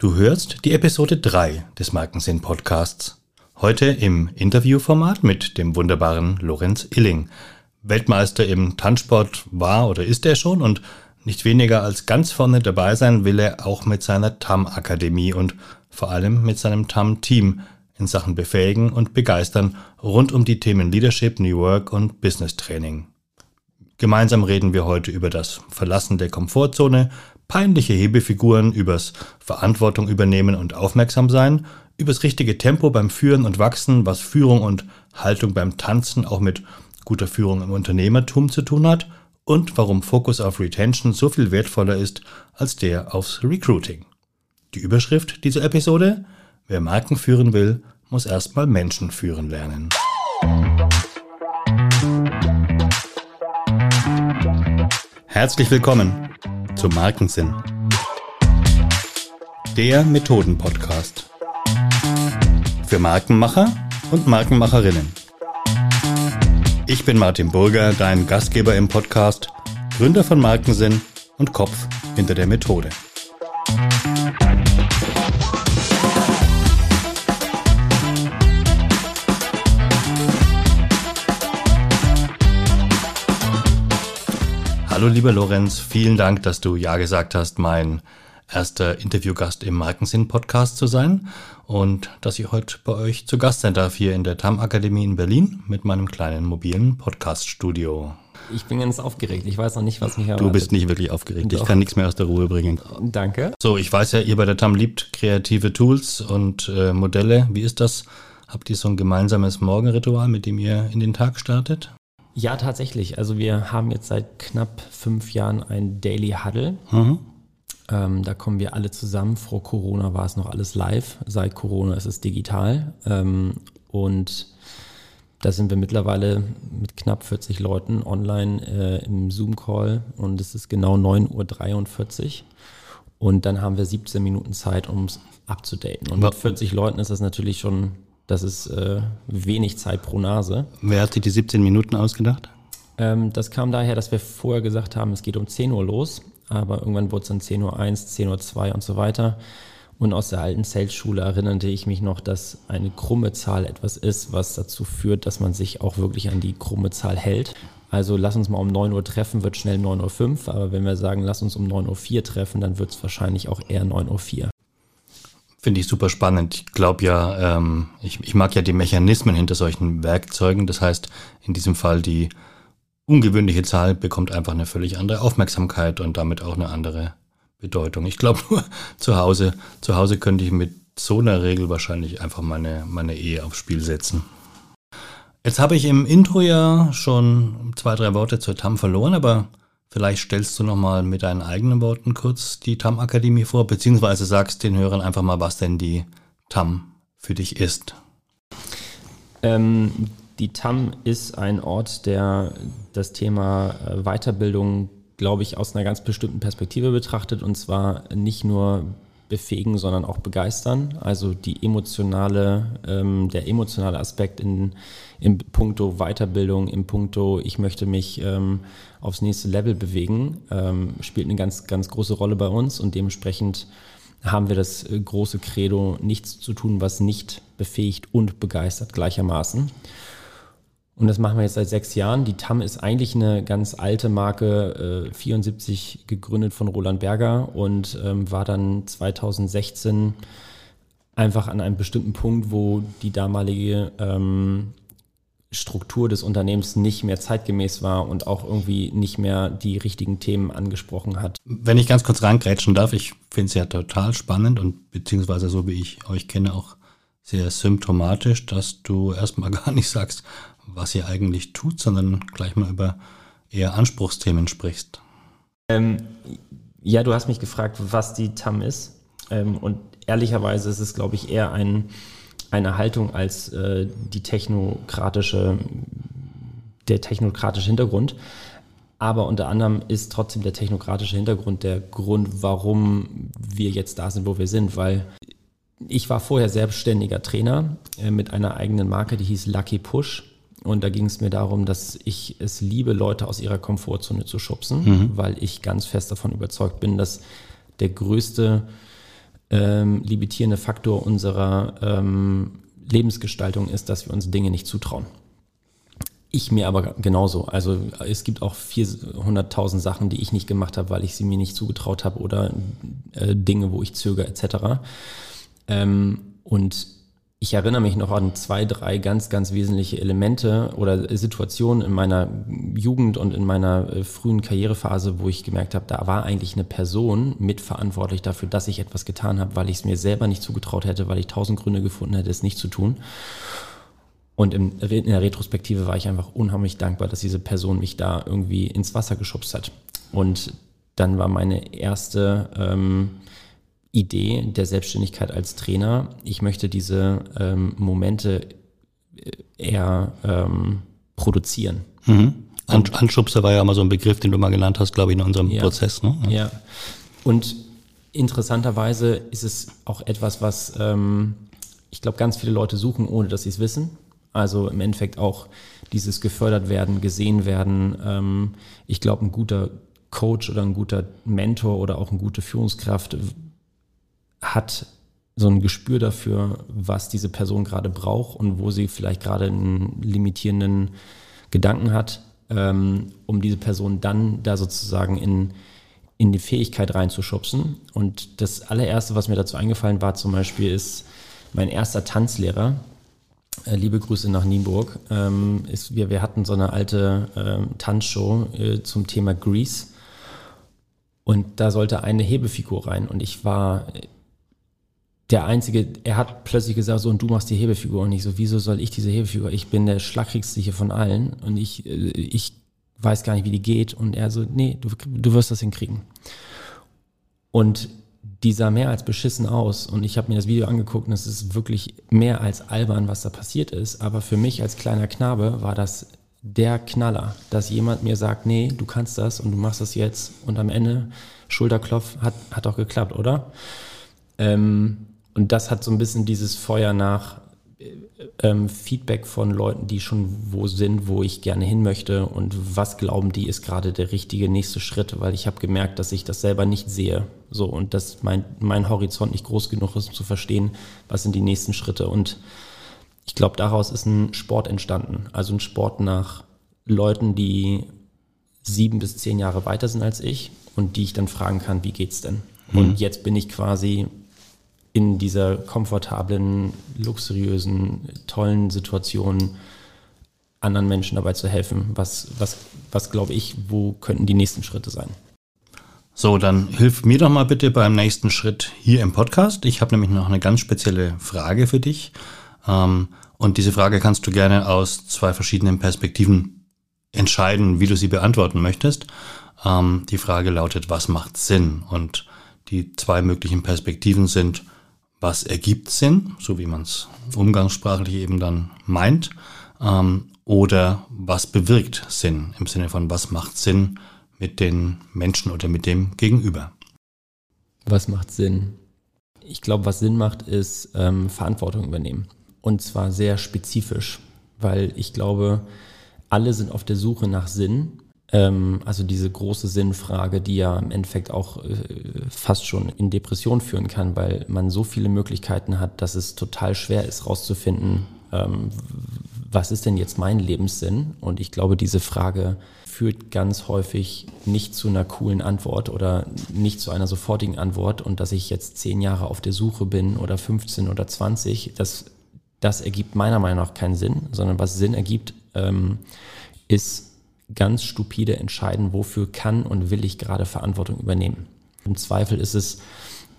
Du hörst die Episode 3 des Markensinn Podcasts. Heute im Interviewformat mit dem wunderbaren Lorenz Illing. Weltmeister im Tanzsport war oder ist er schon und nicht weniger als ganz vorne dabei sein will er auch mit seiner TAM-Akademie und vor allem mit seinem TAM-Team in Sachen befähigen und begeistern rund um die Themen Leadership, New Work und Business Training. Gemeinsam reden wir heute über das Verlassen der Komfortzone, peinliche Hebefiguren, übers Verantwortung übernehmen und aufmerksam sein, übers richtige Tempo beim Führen und Wachsen, was Führung und Haltung beim Tanzen auch mit guter Führung im Unternehmertum zu tun hat und warum Fokus auf Retention so viel wertvoller ist als der aufs Recruiting. Die Überschrift dieser Episode? Wer Marken führen will, muss erstmal Menschen führen lernen. Herzlich willkommen zum Markensinn. Der Methoden-Podcast. Für Markenmacher und Markenmacherinnen. Ich bin Martin Burger, dein Gastgeber im Podcast, Gründer von Markensinn und Kopf hinter der Methode. Hallo lieber Lorenz, vielen Dank, dass du Ja gesagt hast, mein erster Interviewgast im Markensinn-Podcast zu sein und dass ich heute bei euch zu Gast sein darf hier in der TAM Akademie in Berlin mit meinem kleinen mobilen Podcast-Studio. Ich bin ganz aufgeregt. Ich weiß noch nicht, was mich erwartet. Du bist nicht wirklich aufgeregt. Doch. Ich kann nichts mehr aus der Ruhe bringen. Danke. So, ich weiß ja, ihr bei der TAM liebt kreative Tools und äh, Modelle. Wie ist das? Habt ihr so ein gemeinsames Morgenritual, mit dem ihr in den Tag startet? Ja, tatsächlich. Also wir haben jetzt seit knapp fünf Jahren ein Daily Huddle. Mhm. Ähm, da kommen wir alle zusammen. Vor Corona war es noch alles live. Seit Corona ist es digital. Ähm, und da sind wir mittlerweile mit knapp 40 Leuten online äh, im Zoom-Call und es ist genau 9.43 Uhr. Und dann haben wir 17 Minuten Zeit, um es abzudaten. Und mit 40 Leuten ist das natürlich schon das ist äh, wenig Zeit pro Nase. Wer hat sich die 17 Minuten ausgedacht? Ähm, das kam daher, dass wir vorher gesagt haben, es geht um 10 Uhr los, aber irgendwann wurde es dann 10 Uhr 1, 10 Uhr 2 und so weiter. Und aus der alten Sales-Schule erinnerte ich mich noch, dass eine krumme Zahl etwas ist, was dazu führt, dass man sich auch wirklich an die krumme Zahl hält. Also lass uns mal um 9 Uhr treffen, wird schnell 9.05 Uhr, aber wenn wir sagen, lass uns um 9.04 Uhr treffen, dann wird es wahrscheinlich auch eher 9.04 Uhr. Finde ich super spannend. Ich glaube ja, ähm, ich, ich mag ja die Mechanismen hinter solchen Werkzeugen. Das heißt, in diesem Fall die ungewöhnliche Zahl bekommt einfach eine völlig andere Aufmerksamkeit und damit auch eine andere Bedeutung. Ich glaube nur zu Hause, zu Hause könnte ich mit so einer Regel wahrscheinlich einfach meine, meine Ehe aufs Spiel setzen. Jetzt habe ich im Intro ja schon zwei, drei Worte zur TAM verloren, aber Vielleicht stellst du nochmal mit deinen eigenen Worten kurz die TAM-Akademie vor, beziehungsweise sagst den Hörern einfach mal, was denn die TAM für dich ist. Ähm, die TAM ist ein Ort, der das Thema äh, Weiterbildung, glaube ich, aus einer ganz bestimmten Perspektive betrachtet, und zwar nicht nur befähigen, sondern auch begeistern. Also die emotionale, ähm, der emotionale Aspekt in, im Punkto Weiterbildung, im Punkto, ich möchte mich ähm, aufs nächste Level bewegen, ähm, spielt eine ganz, ganz große Rolle bei uns und dementsprechend haben wir das äh, große Credo, nichts zu tun, was nicht befähigt und begeistert gleichermaßen. Und das machen wir jetzt seit sechs Jahren. Die TAM ist eigentlich eine ganz alte Marke, äh, 74 gegründet von Roland Berger und ähm, war dann 2016 einfach an einem bestimmten Punkt, wo die damalige ähm, Struktur des Unternehmens nicht mehr zeitgemäß war und auch irgendwie nicht mehr die richtigen Themen angesprochen hat. Wenn ich ganz kurz reingrätschen darf, ich finde es ja total spannend und beziehungsweise so wie ich euch kenne auch sehr symptomatisch, dass du erstmal gar nicht sagst, was ihr eigentlich tut, sondern gleich mal über eher Anspruchsthemen sprichst. Ähm, ja, du hast mich gefragt, was die TAM ist. Ähm, und ehrlicherweise ist es, glaube ich, eher ein, eine Haltung als äh, die technokratische, der technokratische Hintergrund. Aber unter anderem ist trotzdem der technokratische Hintergrund der Grund, warum wir jetzt da sind, wo wir sind, weil ich war vorher selbstständiger Trainer äh, mit einer eigenen Marke, die hieß Lucky Push. Und da ging es mir darum, dass ich es liebe, Leute aus ihrer Komfortzone zu schubsen, mhm. weil ich ganz fest davon überzeugt bin, dass der größte ähm, limitierende Faktor unserer ähm, Lebensgestaltung ist, dass wir uns Dinge nicht zutrauen. Ich mir aber genauso. Also es gibt auch 400.000 Sachen, die ich nicht gemacht habe, weil ich sie mir nicht zugetraut habe oder äh, Dinge, wo ich zögere etc. Ähm, und ich erinnere mich noch an zwei, drei ganz, ganz wesentliche Elemente oder Situationen in meiner Jugend und in meiner äh, frühen Karrierephase, wo ich gemerkt habe, da war eigentlich eine Person mitverantwortlich dafür, dass ich etwas getan habe, weil ich es mir selber nicht zugetraut hätte, weil ich tausend Gründe gefunden hätte, es nicht zu tun. Und in, der Retrospektive war ich einfach unheimlich dankbar, dass diese Person mich da irgendwie ins Wasser geschubst hat. Und dann war meine erste ähm, Idee der Selbstständigkeit als Trainer. Ich möchte diese ähm, Momente äh, eher ähm, produzieren. Mhm. Anschubser war ja immer so ein Begriff, den du mal genannt hast, glaube ich, in unserem ja, Prozess. Ne? Ja. ja. Und interessanterweise ist es auch etwas, was ähm, ich glaube, ganz viele Leute suchen, ohne dass sie es wissen. Also im Endeffekt auch dieses gefördert werden, gesehen werden. Ähm, ich glaube, ein guter Coach oder ein guter Mentor oder auch eine gute Führungskraft hat so ein Gespür dafür, was diese Person gerade braucht und wo sie vielleicht gerade einen limitierenden Gedanken hat, ähm, um diese Person dann da sozusagen in, in die Fähigkeit reinzuschubsen. Und das allererste, was mir dazu eingefallen war, zum Beispiel, ist mein erster Tanzlehrer. Äh, liebe Grüße nach Nienburg. Ähm, ist, wir, wir hatten so eine alte ähm, Tanzshow äh, zum Thema Grease. Und da sollte eine Hebefigur rein. Und ich war der Einzige, er hat plötzlich gesagt, so, und du machst die Hebefigur. Und ich so, wieso soll ich diese Hebefigur? Ich bin der schlagkrigste hier von allen und ich, äh, ich weiß gar nicht, wie die geht. Und er so, nee, du, du wirst das hinkriegen. Und die sah mehr als beschissen aus. Und ich habe mir das Video angeguckt und es ist wirklich mehr als albern, was da passiert ist. Aber für mich als kleiner Knabe war das der Knaller, dass jemand mir sagt, nee, du kannst das und du machst das jetzt. Und am Ende, Schulterklopf, hat, hat auch geklappt, oder? Ähm, und das hat so ein bisschen dieses Feuer nach äh, ähm, Feedback von Leuten, die schon wo sind, wo ich gerne hin möchte und was glauben die ist gerade der richtige nächste Schritt, weil ich habe gemerkt, dass ich das selber nicht sehe. So und dass mein, mein Horizont nicht groß genug ist, um zu verstehen, was sind die nächsten Schritte. Und ich glaube, daraus ist ein Sport entstanden. Also ein Sport nach Leuten, die sieben bis zehn Jahre weiter sind als ich und die ich dann fragen kann, wie geht's denn? Mhm. Und jetzt bin ich quasi in dieser komfortablen, luxuriösen, tollen Situation anderen Menschen dabei zu helfen. Was, was, was glaube ich, wo könnten die nächsten Schritte sein? So, dann hilf mir doch mal bitte beim nächsten Schritt hier im Podcast. Ich habe nämlich noch eine ganz spezielle Frage für dich. Ähm, und diese Frage kannst du gerne aus zwei verschiedenen Perspektiven entscheiden, wie du sie beantworten möchtest. Ähm, die Frage lautet, was macht Sinn? Und die zwei möglichen Perspektiven sind, was ergibt Sinn, so wie man es umgangssprachlich eben dann meint, ähm, oder was bewirkt Sinn im Sinne von was macht Sinn mit den Menschen oder mit dem Gegenüber. Was macht Sinn? Ich glaube, was Sinn macht, ist ähm, Verantwortung übernehmen. Und zwar sehr spezifisch, weil ich glaube, alle sind auf der Suche nach Sinn also diese große Sinnfrage, die ja im Endeffekt auch äh, fast schon in Depression führen kann, weil man so viele Möglichkeiten hat, dass es total schwer ist, rauszufinden, ähm, was ist denn jetzt mein Lebenssinn? Und ich glaube, diese Frage führt ganz häufig nicht zu einer coolen Antwort oder nicht zu einer sofortigen Antwort. Und dass ich jetzt zehn Jahre auf der Suche bin oder 15 oder 20, das, das ergibt meiner Meinung nach keinen Sinn, sondern was Sinn ergibt, ähm, ist ganz stupide entscheiden, wofür kann und will ich gerade Verantwortung übernehmen. Im Zweifel ist es,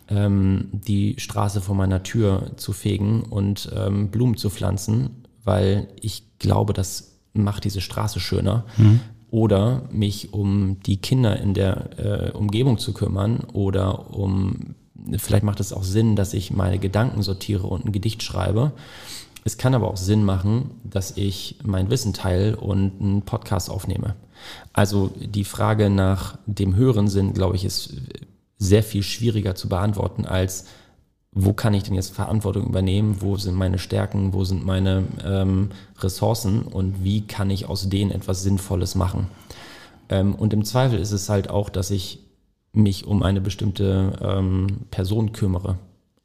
ähm, die Straße vor meiner Tür zu fegen und ähm, Blumen zu pflanzen, weil ich glaube, das macht diese Straße schöner. Mhm. Oder mich um die Kinder in der äh, Umgebung zu kümmern oder um, vielleicht macht es auch Sinn, dass ich meine Gedanken sortiere und ein Gedicht schreibe es kann aber auch Sinn machen, dass ich mein Wissen teile und einen Podcast aufnehme. Also die Frage nach dem höheren Sinn, glaube ich, ist sehr viel schwieriger zu beantworten als, wo kann ich denn jetzt Verantwortung übernehmen, wo sind meine Stärken, wo sind meine ähm, Ressourcen und wie kann ich aus denen etwas Sinnvolles machen. Ähm, und im Zweifel ist es halt auch, dass ich mich um eine bestimmte ähm, Person kümmere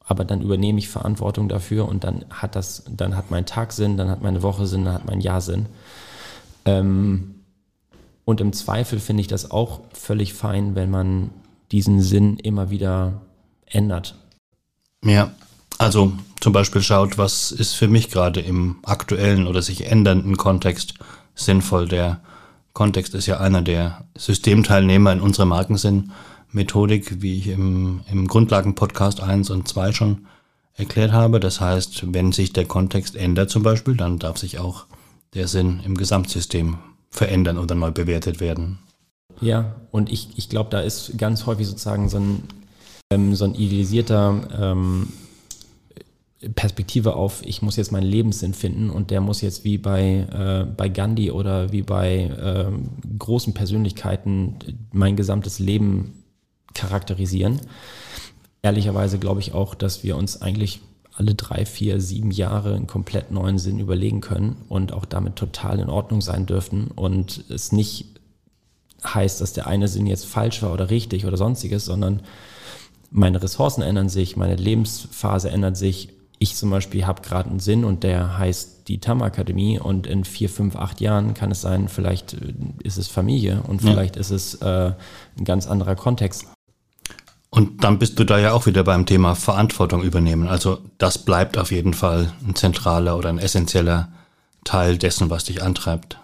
aber dann übernehme ich Verantwortung dafür und dann hat das, dann hat mein Tag Sinn, dann hat meine Woche Sinn, dann hat mein Jahr Sinn. Ähm, und im Zweifel finde ich das auch völlig fein, wenn man diesen Sinn immer wieder ändert. Ja, also zum Beispiel schaut, was ist für mich gerade im aktuellen oder sich ändernden Kontext sinnvoll. Der Kontext ist ja einer der Systemteilnehmer in unserer Markensinn-Methodik, wie ich im, im Grundlagen-Podcast 1 und 2 schon erklärt habe. Das heißt, wenn sich der Kontext ändert zum Beispiel, dann darf sich auch der Sinn im Gesamtsystem verändern oder neu bewertet werden. Ja, und ich, ich glaube, da ist ganz häufig sozusagen so ein, ähm, so ein idealisierter ähm, Perspektive auf, ich muss jetzt meinen Lebenssinn finden und der muss jetzt wie bei, äh, bei Gandhi oder wie bei äh, großen Persönlichkeiten mein gesamtes Leben charakterisieren. Ehrlicherweise glaube ich auch, dass wir uns eigentlich alle drei, vier, sieben Jahre einen komplett neuen Sinn überlegen können und auch damit total in Ordnung sein dürften und es nicht heißt, dass der eine Sinn jetzt falsch war oder richtig oder sonstiges, sondern meine Ressourcen ändern sich, meine Lebensphase ändert sich. Ich zum Beispiel habe gerade einen Sinn und der heißt die TAM Akademie und in vier, fünf, acht Jahren kann es sein, vielleicht äh, ist es Familie und vielleicht ja. ist es äh, ein ganz anderer Kontext. Und dann bist du da ja auch wieder beim Thema Verantwortung übernehmen. Also das bleibt auf jeden Fall ein zentraler oder ein essentieller Teil dessen, was dich antreibt.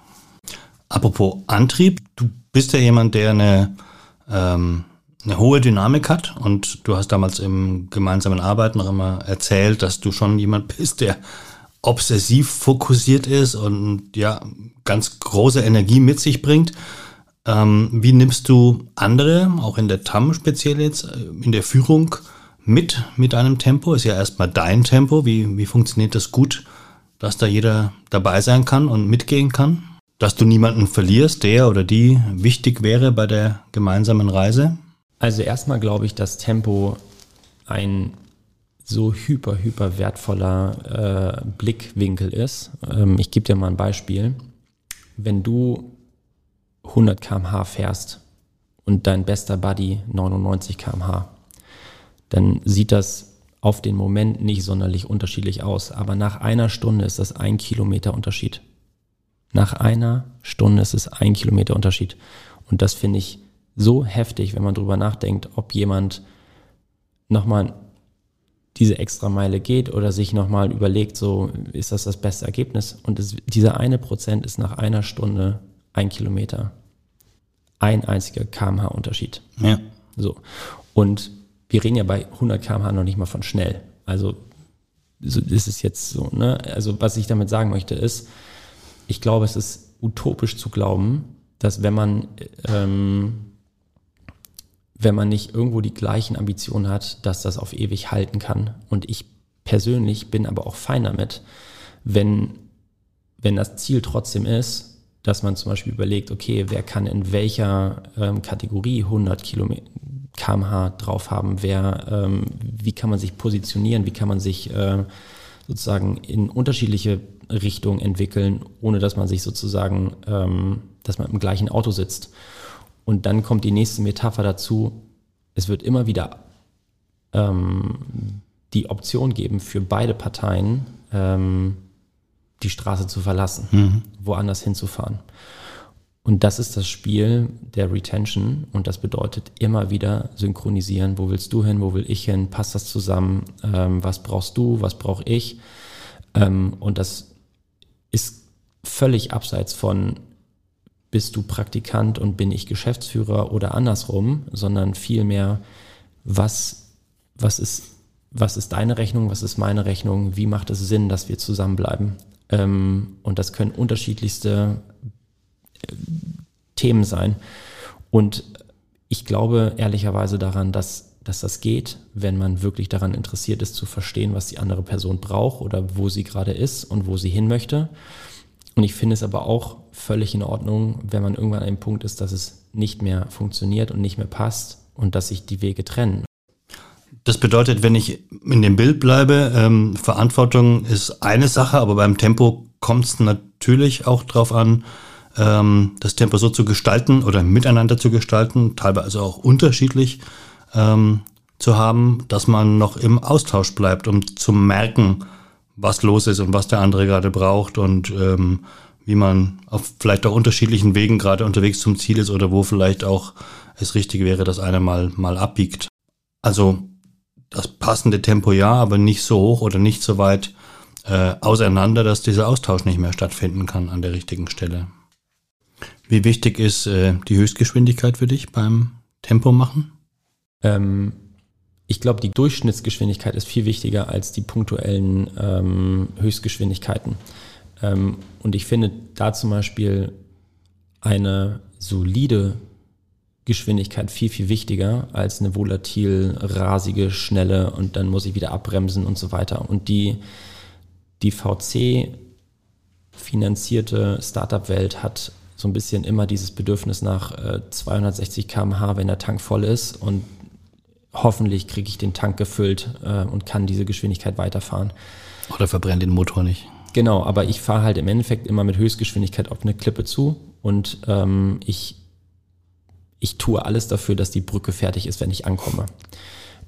Apropos Antrieb, du bist ja jemand, der eine, ähm, eine hohe Dynamik hat und du hast damals im gemeinsamen Arbeiten noch immer erzählt, dass du schon jemand bist, der obsessiv fokussiert ist und ja, ganz große Energie mit sich bringt. Ähm, wie nimmst du andere, auch in der TAM speziell jetzt, äh, in der Führung mit, mit deinem Tempo? Ist ja erstmal dein Tempo. Wie, wie funktioniert das gut, dass da jeder dabei sein kann und mitgehen kann? Dass du niemanden verlierst, der oder die wichtig wäre bei der gemeinsamen Reise? Also erstmal glaube ich, dass Tempo ein so hyper, hyper wertvoller äh, Blickwinkel ist. Ähm, ich gebe dir mal ein Beispiel. Wenn du 100 km/h fährst und dein bester Buddy 99 km/h, dann sieht das auf den Moment nicht sonderlich unterschiedlich aus. Aber nach einer Stunde ist das ein Kilometer Unterschied. Nach einer Stunde ist es ein Kilometer Unterschied. Und das finde ich so heftig, wenn man drüber nachdenkt, ob jemand nochmal diese extra Meile geht oder sich nochmal überlegt, so ist das das beste Ergebnis. Und das, dieser eine Prozent ist nach einer Stunde ein Kilometer. Ein einziger kmh Unterschied. Ja. So. Und wir reden ja bei 100 kmh noch nicht mal von schnell. Also so ist es jetzt so. Ne? Also was ich damit sagen möchte ist, ich glaube, es ist utopisch zu glauben, dass wenn man ähm, wenn man nicht irgendwo die gleichen Ambitionen hat, dass das auf ewig halten kann. Und ich persönlich bin aber auch fein damit, wenn, wenn das Ziel trotzdem ist, dass man zum Beispiel überlegt, okay, wer kann in welcher ähm, Kategorie 100 Kilometer kmh drauf haben, wer, ähm, wie kann man sich positionieren, wie kann man sich äh, sozusagen in unterschiedliche Richtungen entwickeln, ohne dass man sich sozusagen, ähm, dass man im gleichen Auto sitzt. Und dann kommt die nächste Metapher dazu, es wird immer wieder ähm, die Option geben für beide Parteien, ähm, die Straße zu verlassen, mhm. woanders hinzufahren. Und das ist das Spiel der Retention und das bedeutet immer wieder synchronisieren. Wo willst du hin? Wo will ich hin? Passt das zusammen? Ähm, was brauchst du? Was brauche ich? Ähm, und das ist völlig abseits von bist du Praktikant und bin ich Geschäftsführer oder andersrum, sondern vielmehr, was, was ist, was ist deine Rechnung? Was ist meine Rechnung? Wie macht es Sinn, dass wir zusammenbleiben? Ähm, und das können unterschiedlichste äh, Themen sein. Und ich glaube ehrlicherweise daran, dass, dass das geht, wenn man wirklich daran interessiert ist, zu verstehen, was die andere Person braucht oder wo sie gerade ist und wo sie hin möchte. Und ich finde es aber auch völlig in Ordnung, wenn man irgendwann an einem Punkt ist, dass es nicht mehr funktioniert und nicht mehr passt und dass sich die Wege trennen. Das bedeutet, wenn ich in dem Bild bleibe, ähm, Verantwortung ist eine Sache, aber beim Tempo kommt es natürlich auch darauf an, ähm, das Tempo so zu gestalten oder miteinander zu gestalten, teilweise auch unterschiedlich ähm, zu haben, dass man noch im Austausch bleibt, um zu merken, was los ist und was der andere gerade braucht und ähm, wie man auf vielleicht auch unterschiedlichen Wegen gerade unterwegs zum Ziel ist oder wo vielleicht auch es richtig wäre, dass einer mal, mal abbiegt. Also das passende Tempo ja, aber nicht so hoch oder nicht so weit äh, auseinander, dass dieser Austausch nicht mehr stattfinden kann an der richtigen Stelle. Wie wichtig ist äh, die Höchstgeschwindigkeit für dich beim Tempo machen? Ähm, ich glaube, die Durchschnittsgeschwindigkeit ist viel wichtiger als die punktuellen ähm, Höchstgeschwindigkeiten. Ähm, und ich finde da zum Beispiel eine solide Geschwindigkeit viel, viel wichtiger als eine volatil, rasige, schnelle und dann muss ich wieder abbremsen und so weiter. Und die, die VC finanzierte Startup-Welt hat so ein bisschen immer dieses Bedürfnis nach äh, 260 km/h, wenn der Tank voll ist und hoffentlich kriege ich den Tank gefüllt äh, und kann diese Geschwindigkeit weiterfahren. Oder verbrennt den Motor nicht. Genau, aber ich fahre halt im Endeffekt immer mit Höchstgeschwindigkeit auf eine Klippe zu und ähm, ich, ich tue alles dafür, dass die Brücke fertig ist, wenn ich ankomme.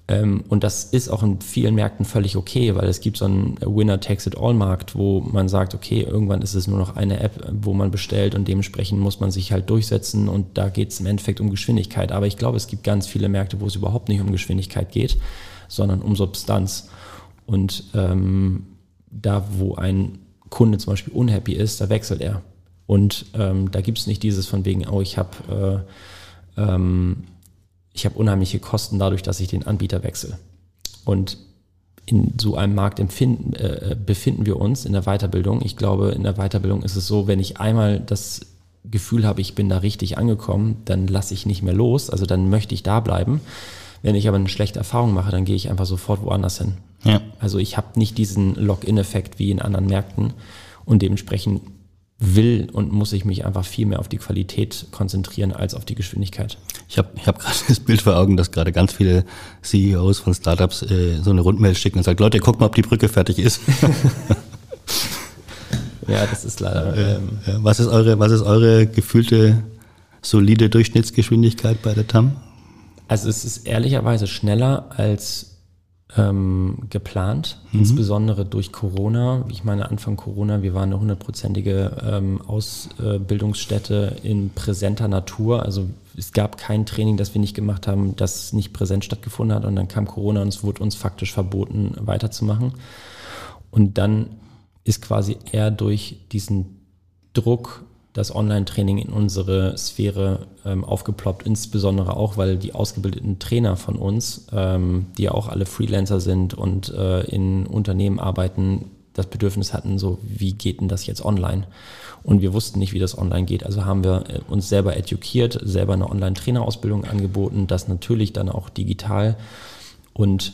Ähm, und das ist auch in vielen Märkten völlig okay, weil es gibt so einen Winner-Takes-it-all-Markt, wo man sagt, okay, irgendwann ist es nur noch eine App, wo man bestellt und dementsprechend muss man sich halt durchsetzen und da geht es im Endeffekt um Geschwindigkeit. Aber ich glaube, es gibt ganz viele Märkte, wo es überhaupt nicht um Geschwindigkeit geht, sondern um Substanz. Und ähm, da, wo ein Kunde zum Beispiel unhappy ist, da wechselt er. Und ähm, da gibt es nicht dieses von wegen, oh, ich habe äh, ähm, ich habe unheimliche Kosten dadurch, dass ich den Anbieter wechsle. Und in so einem Markt empfinden, äh, befinden wir uns in der Weiterbildung. Ich glaube, in der Weiterbildung ist es so, wenn ich einmal das Gefühl habe, ich bin da richtig angekommen, dann lasse ich nicht mehr los, also dann möchte ich da bleiben. Wenn ich aber eine schlechte Erfahrung mache, dann gehe ich einfach sofort woanders hin. Ja. Also ich habe nicht diesen Login-Effekt wie in anderen Märkten und dementsprechend will und muss ich mich einfach viel mehr auf die Qualität konzentrieren als auf die Geschwindigkeit. Ich habe ich hab gerade das Bild vor Augen, dass gerade ganz viele CEOs von Startups äh, so eine Rundmail schicken und sagen, Leute, guckt mal, ob die Brücke fertig ist. ja, das ist leider. Ähm, ja, was ist eure, was ist eure gefühlte solide Durchschnittsgeschwindigkeit bei der TAM? Also es ist ehrlicherweise schneller als ähm, geplant, mhm. insbesondere durch Corona. Ich meine, Anfang Corona, wir waren eine hundertprozentige ähm, Ausbildungsstätte in präsenter Natur. Also es gab kein Training, das wir nicht gemacht haben, das nicht präsent stattgefunden hat. Und dann kam Corona und es wurde uns faktisch verboten, weiterzumachen. Und dann ist quasi eher durch diesen Druck das Online-Training in unsere Sphäre ähm, aufgeploppt, insbesondere auch, weil die ausgebildeten Trainer von uns, ähm, die ja auch alle Freelancer sind und äh, in Unternehmen arbeiten, das Bedürfnis hatten, so wie geht denn das jetzt online? Und wir wussten nicht, wie das online geht. Also haben wir äh, uns selber edukiert, selber eine Online-Trainerausbildung angeboten, das natürlich dann auch digital. Und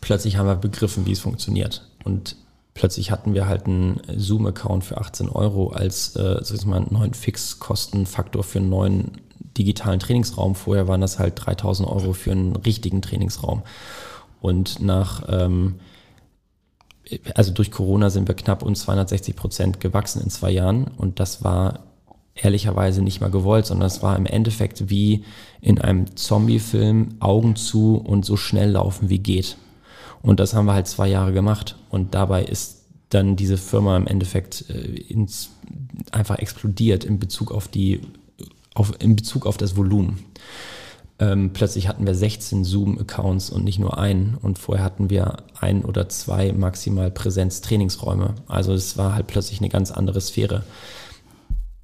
plötzlich haben wir begriffen, wie es funktioniert. Und plötzlich hatten wir halt einen Zoom-Account für 18 Euro als äh, sag ich mal, neuen Fixkostenfaktor für einen neuen digitalen Trainingsraum. Vorher waren das halt 3000 Euro für einen richtigen Trainingsraum. Und nach, ähm, also durch Corona sind wir knapp um 260 Prozent gewachsen in zwei Jahren. Und das war ehrlicherweise nicht mal gewollt, sondern es war im Endeffekt wie in einem Zombie-Film Augen zu und so schnell laufen wie geht. Und das haben wir halt zwei Jahre gemacht. Und dabei ist dann diese Firma im Endeffekt äh, ins, einfach explodiert in Bezug auf die, auf, in Bezug auf das Volumen. Ähm, plötzlich hatten wir 16 Zoom-Accounts und nicht nur einen. Und vorher hatten wir ein oder zwei maximal Präsenz-Trainingsräume. Also es war halt plötzlich eine ganz andere Sphäre.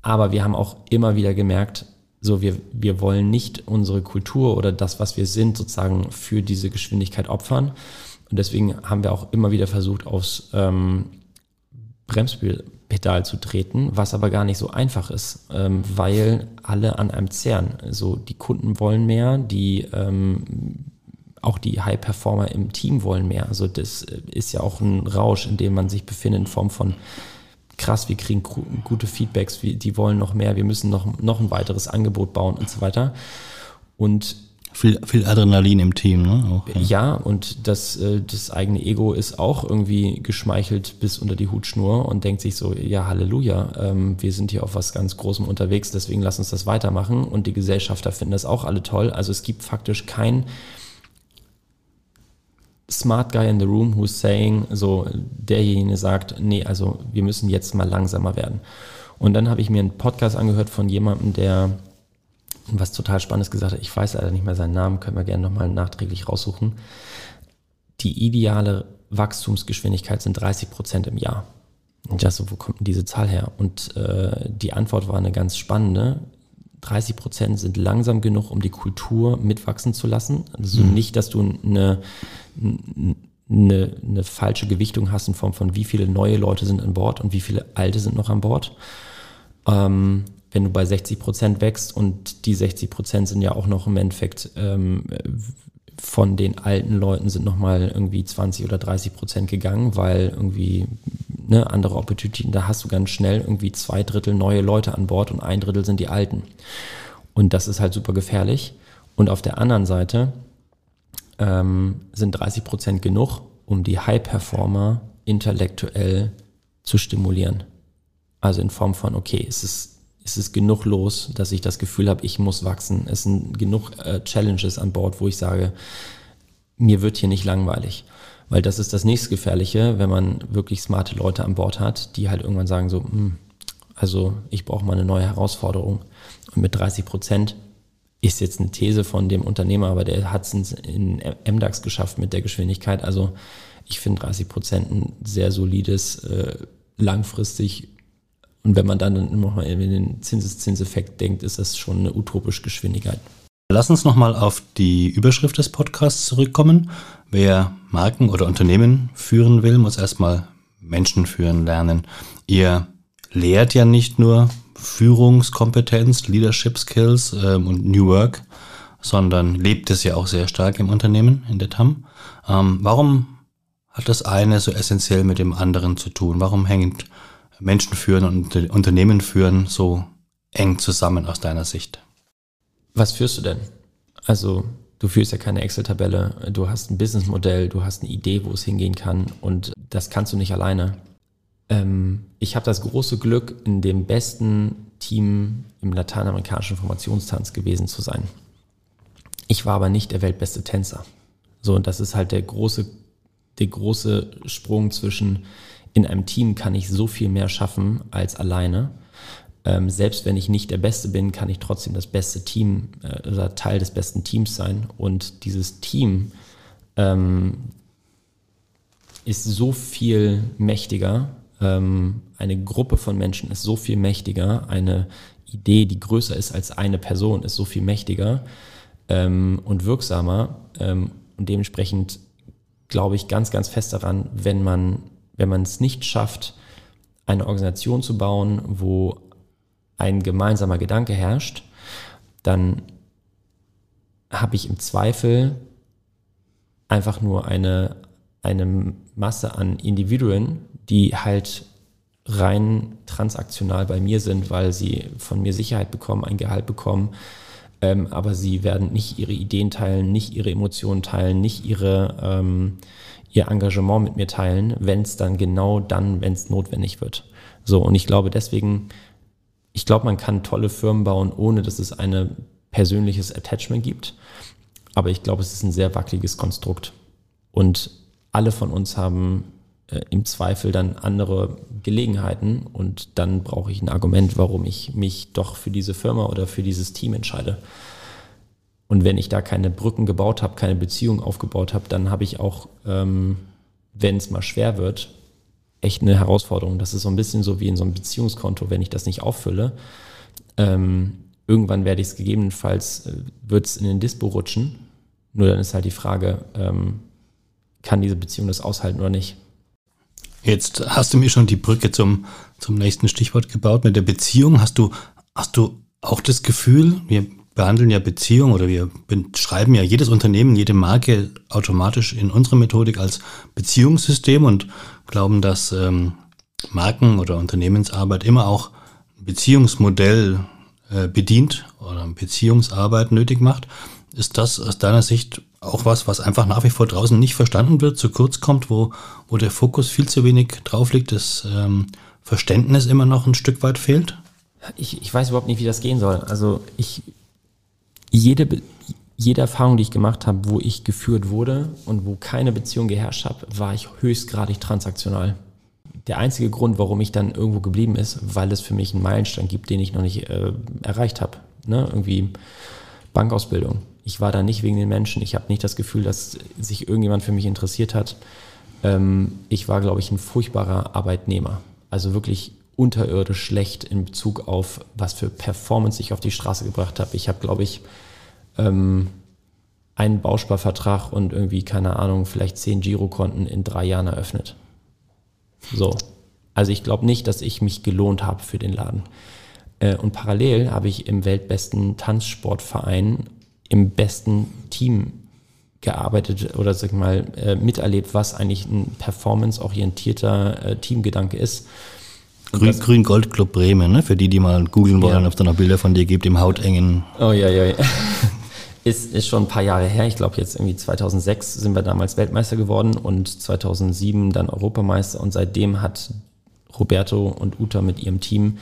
Aber wir haben auch immer wieder gemerkt, so wir, wir wollen nicht unsere Kultur oder das, was wir sind, sozusagen für diese Geschwindigkeit opfern, und deswegen haben wir auch immer wieder versucht, aufs ähm, Bremspedal zu treten, was aber gar nicht so einfach ist, ähm, weil alle an einem zehren. Also die Kunden wollen mehr, die ähm, auch die High Performer im Team wollen mehr. Also das ist ja auch ein Rausch, in dem man sich befindet in Form von krass, wir kriegen gute Feedbacks, die wollen noch mehr, wir müssen noch, noch ein weiteres Angebot bauen und so weiter. Und viel, viel Adrenalin im Team, ne? Auch, ja. ja. und das, äh, das eigene Ego ist auch irgendwie geschmeichelt bis unter die Hutschnur und denkt sich so, ja, Halleluja, ähm, wir sind hier auf was ganz Großem unterwegs, deswegen lass uns das weitermachen. Und die Gesellschafter finden das auch alle toll. Also es gibt faktisch kein smart guy in the room who's saying, so derjenige sagt, nee, also wir müssen jetzt mal langsamer werden. Und dann habe ich mir einen Podcast angehört von jemandem, der was total Spannendes gesagt hat. Ich weiß leider nicht mehr seinen Namen, können wir gerne nochmal nachträglich raussuchen. Die ideale Wachstumsgeschwindigkeit sind 30 Prozent im Jahr. Und ja, so, wo kommt denn diese Zahl her? Und äh, die Antwort war eine ganz spannende. 30 Prozent sind langsam genug, um die Kultur mitwachsen zu lassen. Also mhm. nicht, dass du eine, eine, eine falsche Gewichtung hast in Form von wie viele neue Leute sind an Bord und wie viele alte sind noch an Bord. Ähm, wenn du bei 60 Prozent wächst und die 60 Prozent sind ja auch noch im Endeffekt ähm, von den alten Leuten sind nochmal irgendwie 20 oder 30 Prozent gegangen, weil irgendwie ne, andere Opportunities, da hast du ganz schnell irgendwie zwei Drittel neue Leute an Bord und ein Drittel sind die alten. Und das ist halt super gefährlich. Und auf der anderen Seite ähm, sind 30 Prozent genug, um die High-Performer intellektuell zu stimulieren. Also in Form von, okay, es ist, es ist genug los, dass ich das Gefühl habe, ich muss wachsen. Es sind genug äh, Challenges an Bord, wo ich sage, mir wird hier nicht langweilig. Weil das ist das nächste Gefährliche, wenn man wirklich smarte Leute an Bord hat, die halt irgendwann sagen so, hm, also ich brauche mal eine neue Herausforderung. Und mit 30 Prozent ist jetzt eine These von dem Unternehmer, aber der hat es in MDAX geschafft mit der Geschwindigkeit. Also ich finde 30 Prozent ein sehr solides, äh, langfristig und wenn man dann nochmal in den Zinseszinseffekt denkt, ist das schon eine utopische Geschwindigkeit. Lass uns nochmal auf die Überschrift des Podcasts zurückkommen. Wer Marken oder Unternehmen führen will, muss erstmal Menschen führen lernen. Ihr lehrt ja nicht nur Führungskompetenz, Leadership Skills ähm, und New Work, sondern lebt es ja auch sehr stark im Unternehmen, in der TAM. Ähm, warum hat das eine so essentiell mit dem anderen zu tun? Warum hängt Menschen führen und Unternehmen führen so eng zusammen aus deiner Sicht? Was führst du denn? Also du führst ja keine Excel-Tabelle, du hast ein Businessmodell, du hast eine Idee, wo es hingehen kann und das kannst du nicht alleine. Ähm, ich habe das große Glück, in dem besten Team im lateinamerikanischen Formationstanz gewesen zu sein. Ich war aber nicht der weltbeste Tänzer. So, und das ist halt der große, der große Sprung zwischen in einem Team kann ich so viel mehr schaffen als alleine ähm, selbst wenn ich nicht der Beste bin, kann ich trotzdem das beste Team äh, oder Teil des besten Teams sein. Und dieses Team ähm, ist so viel mächtiger. Ähm, eine Gruppe von Menschen ist so viel mächtiger. Eine Idee, die größer ist als eine Person, ist so viel mächtiger ähm, und wirksamer. Ähm, und dementsprechend glaube ich ganz, ganz fest daran, wenn man, wenn man es nicht schafft, eine Organisation zu bauen, wo ein gemeinsamer Gedanke herrscht, dann habe ich im Zweifel einfach nur eine, eine Masse an Individuen, die halt rein transaktional bei mir sind, weil sie von mir Sicherheit bekommen, ein Gehalt bekommen, ähm, aber sie werden nicht ihre Ideen teilen, nicht ihre Emotionen teilen, nicht ihre, ähm, ihr Engagement mit mir teilen, wenn es dann genau dann, wenn es notwendig wird. So, und ich glaube, deswegen ich glaube, man kann tolle Firmen bauen, ohne dass es ein persönliches Attachment gibt. Aber ich glaube, es ist ein sehr wackeliges Konstrukt. Und alle von uns haben äh, im Zweifel dann andere Gelegenheiten und dann brauche ich ein Argument, warum ich mich doch für diese Firma oder für dieses Team entscheide. Und wenn ich da keine Brücken gebaut habe, keine Beziehung aufgebaut habe, dann habe ich auch, ähm, wenn es mal schwer wird, echt eine Herausforderung. Das ist so ein bisschen so wie in so einem Beziehungskonto, wenn ich das nicht auffülle. Ähm, irgendwann werde ich es gegebenenfalls, äh, wird es in den Dispo rutschen. Nur dann ist halt die Frage, ähm, kann diese Beziehung das aushalten oder nicht? Jetzt hast du mir schon die Brücke zum, zum nächsten Stichwort gebaut mit der Beziehung. Hast du, hast du auch das Gefühl, wir behandeln ja Beziehung oder wir schreiben ja jedes Unternehmen, jede Marke automatisch in unsere Methodik als Beziehungssystem und glauben, dass ähm, Marken oder Unternehmensarbeit immer auch ein Beziehungsmodell äh, bedient oder Beziehungsarbeit nötig macht. Ist das aus deiner Sicht auch was, was einfach nach wie vor draußen nicht verstanden wird, zu kurz kommt, wo, wo der Fokus viel zu wenig drauf liegt, das ähm, Verständnis immer noch ein Stück weit fehlt? Ich, ich weiß überhaupt nicht, wie das gehen soll. Also ich jede, jede Erfahrung, die ich gemacht habe, wo ich geführt wurde und wo keine Beziehung geherrscht hat, war ich höchstgradig transaktional. Der einzige Grund, warum ich dann irgendwo geblieben ist, weil es für mich einen Meilenstein gibt, den ich noch nicht äh, erreicht habe. Ne? Irgendwie Bankausbildung. Ich war da nicht wegen den Menschen. Ich habe nicht das Gefühl, dass sich irgendjemand für mich interessiert hat. Ähm, ich war, glaube ich, ein furchtbarer Arbeitnehmer. Also wirklich unterirdisch schlecht in Bezug auf, was für Performance ich auf die Straße gebracht habe. Ich habe, glaube ich, ähm, einen Bausparvertrag und irgendwie, keine Ahnung, vielleicht zehn Girokonten in drei Jahren eröffnet. So. Also ich glaube nicht, dass ich mich gelohnt habe für den Laden. Äh, und parallel habe ich im weltbesten Tanzsportverein im besten Team gearbeitet oder sag mal äh, miterlebt, was eigentlich ein performanceorientierter äh, Teamgedanke ist. Grün, Grün Gold Club Bremen, ne? für die, die mal googeln wollen, ja. ob es da noch Bilder von dir gibt im hautengen. Oh ja, ja. ja. ist, ist schon ein paar Jahre her. Ich glaube, jetzt irgendwie 2006 sind wir damals Weltmeister geworden und 2007 dann Europameister. Und seitdem hat Roberto und Uta mit ihrem Team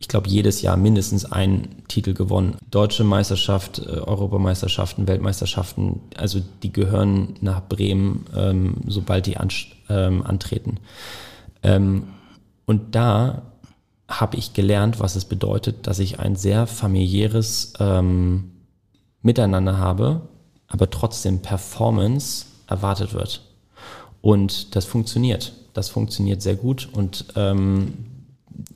ich glaube, jedes Jahr mindestens einen Titel gewonnen. Deutsche Meisterschaft, äh, Europameisterschaften, Weltmeisterschaften, also die gehören nach Bremen, ähm, sobald die an, ähm, antreten. Ähm, und da habe ich gelernt, was es bedeutet, dass ich ein sehr familiäres ähm, Miteinander habe, aber trotzdem Performance erwartet wird. Und das funktioniert. Das funktioniert sehr gut und ähm,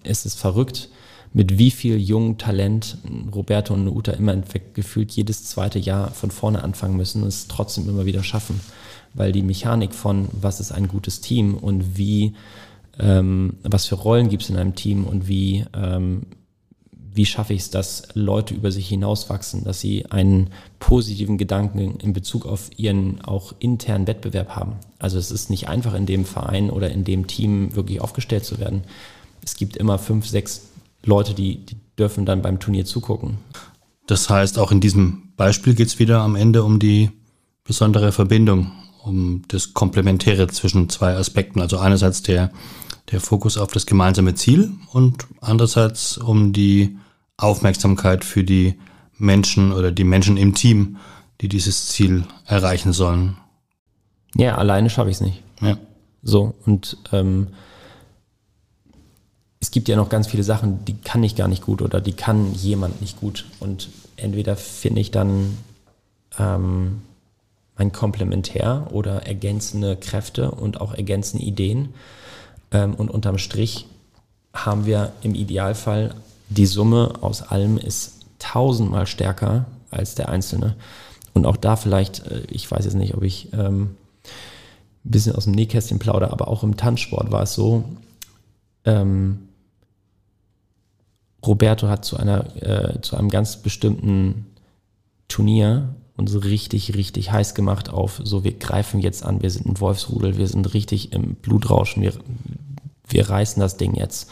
es ist verrückt, mit wie viel jungen Talent Roberto und Uta immer gefühlt jedes zweite Jahr von vorne anfangen müssen und es trotzdem immer wieder schaffen. Weil die Mechanik von, was ist ein gutes Team und wie, ähm, was für Rollen gibt es in einem Team und wie, ähm, wie schaffe ich es, dass Leute über sich hinauswachsen, dass sie einen positiven Gedanken in Bezug auf ihren auch internen Wettbewerb haben. Also es ist nicht einfach in dem Verein oder in dem Team wirklich aufgestellt zu werden. Es gibt immer fünf, sechs Leute, die, die dürfen dann beim Turnier zugucken. Das heißt, auch in diesem Beispiel geht es wieder am Ende um die besondere Verbindung, um das Komplementäre zwischen zwei Aspekten. Also einerseits der, der Fokus auf das gemeinsame Ziel und andererseits um die Aufmerksamkeit für die Menschen oder die Menschen im Team, die dieses Ziel erreichen sollen. Ja, alleine schaffe ich es nicht. Ja. So, und ähm, es gibt ja noch ganz viele Sachen, die kann ich gar nicht gut oder die kann jemand nicht gut. Und entweder finde ich dann ähm, mein Komplementär oder ergänzende Kräfte und auch ergänzende Ideen. Ähm, und unterm Strich haben wir im Idealfall die Summe aus allem ist tausendmal stärker als der Einzelne. Und auch da vielleicht, äh, ich weiß jetzt nicht, ob ich ähm, ein bisschen aus dem Nähkästchen plaudere, aber auch im Tanzsport war es so, ähm, Roberto hat zu einer, äh, zu einem ganz bestimmten Turnier uns richtig, richtig heiß gemacht auf, so wir greifen jetzt an, wir sind ein Wolfsrudel, wir sind richtig im Blutrauschen, wir, wir reißen das Ding jetzt.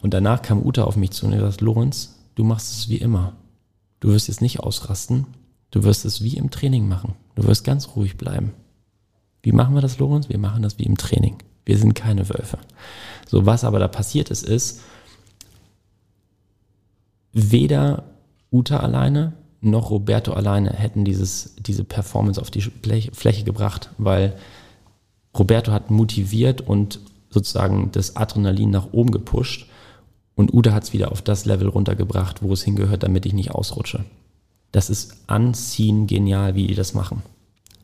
Und danach kam Uta auf mich zu und er sagt, Lorenz, du machst es wie immer. Du wirst jetzt nicht ausrasten, du wirst es wie im Training machen. Du wirst ganz ruhig bleiben. Wie machen wir das, Lorenz? Wir machen das wie im Training. Wir sind keine Wölfe. So, was aber da passiert ist, ist, weder Uta alleine noch Roberto alleine hätten dieses, diese Performance auf die Fläche gebracht, weil Roberto hat motiviert und sozusagen das Adrenalin nach oben gepusht und Uta hat es wieder auf das Level runtergebracht, wo es hingehört, damit ich nicht ausrutsche. Das ist anziehen genial, wie die das machen.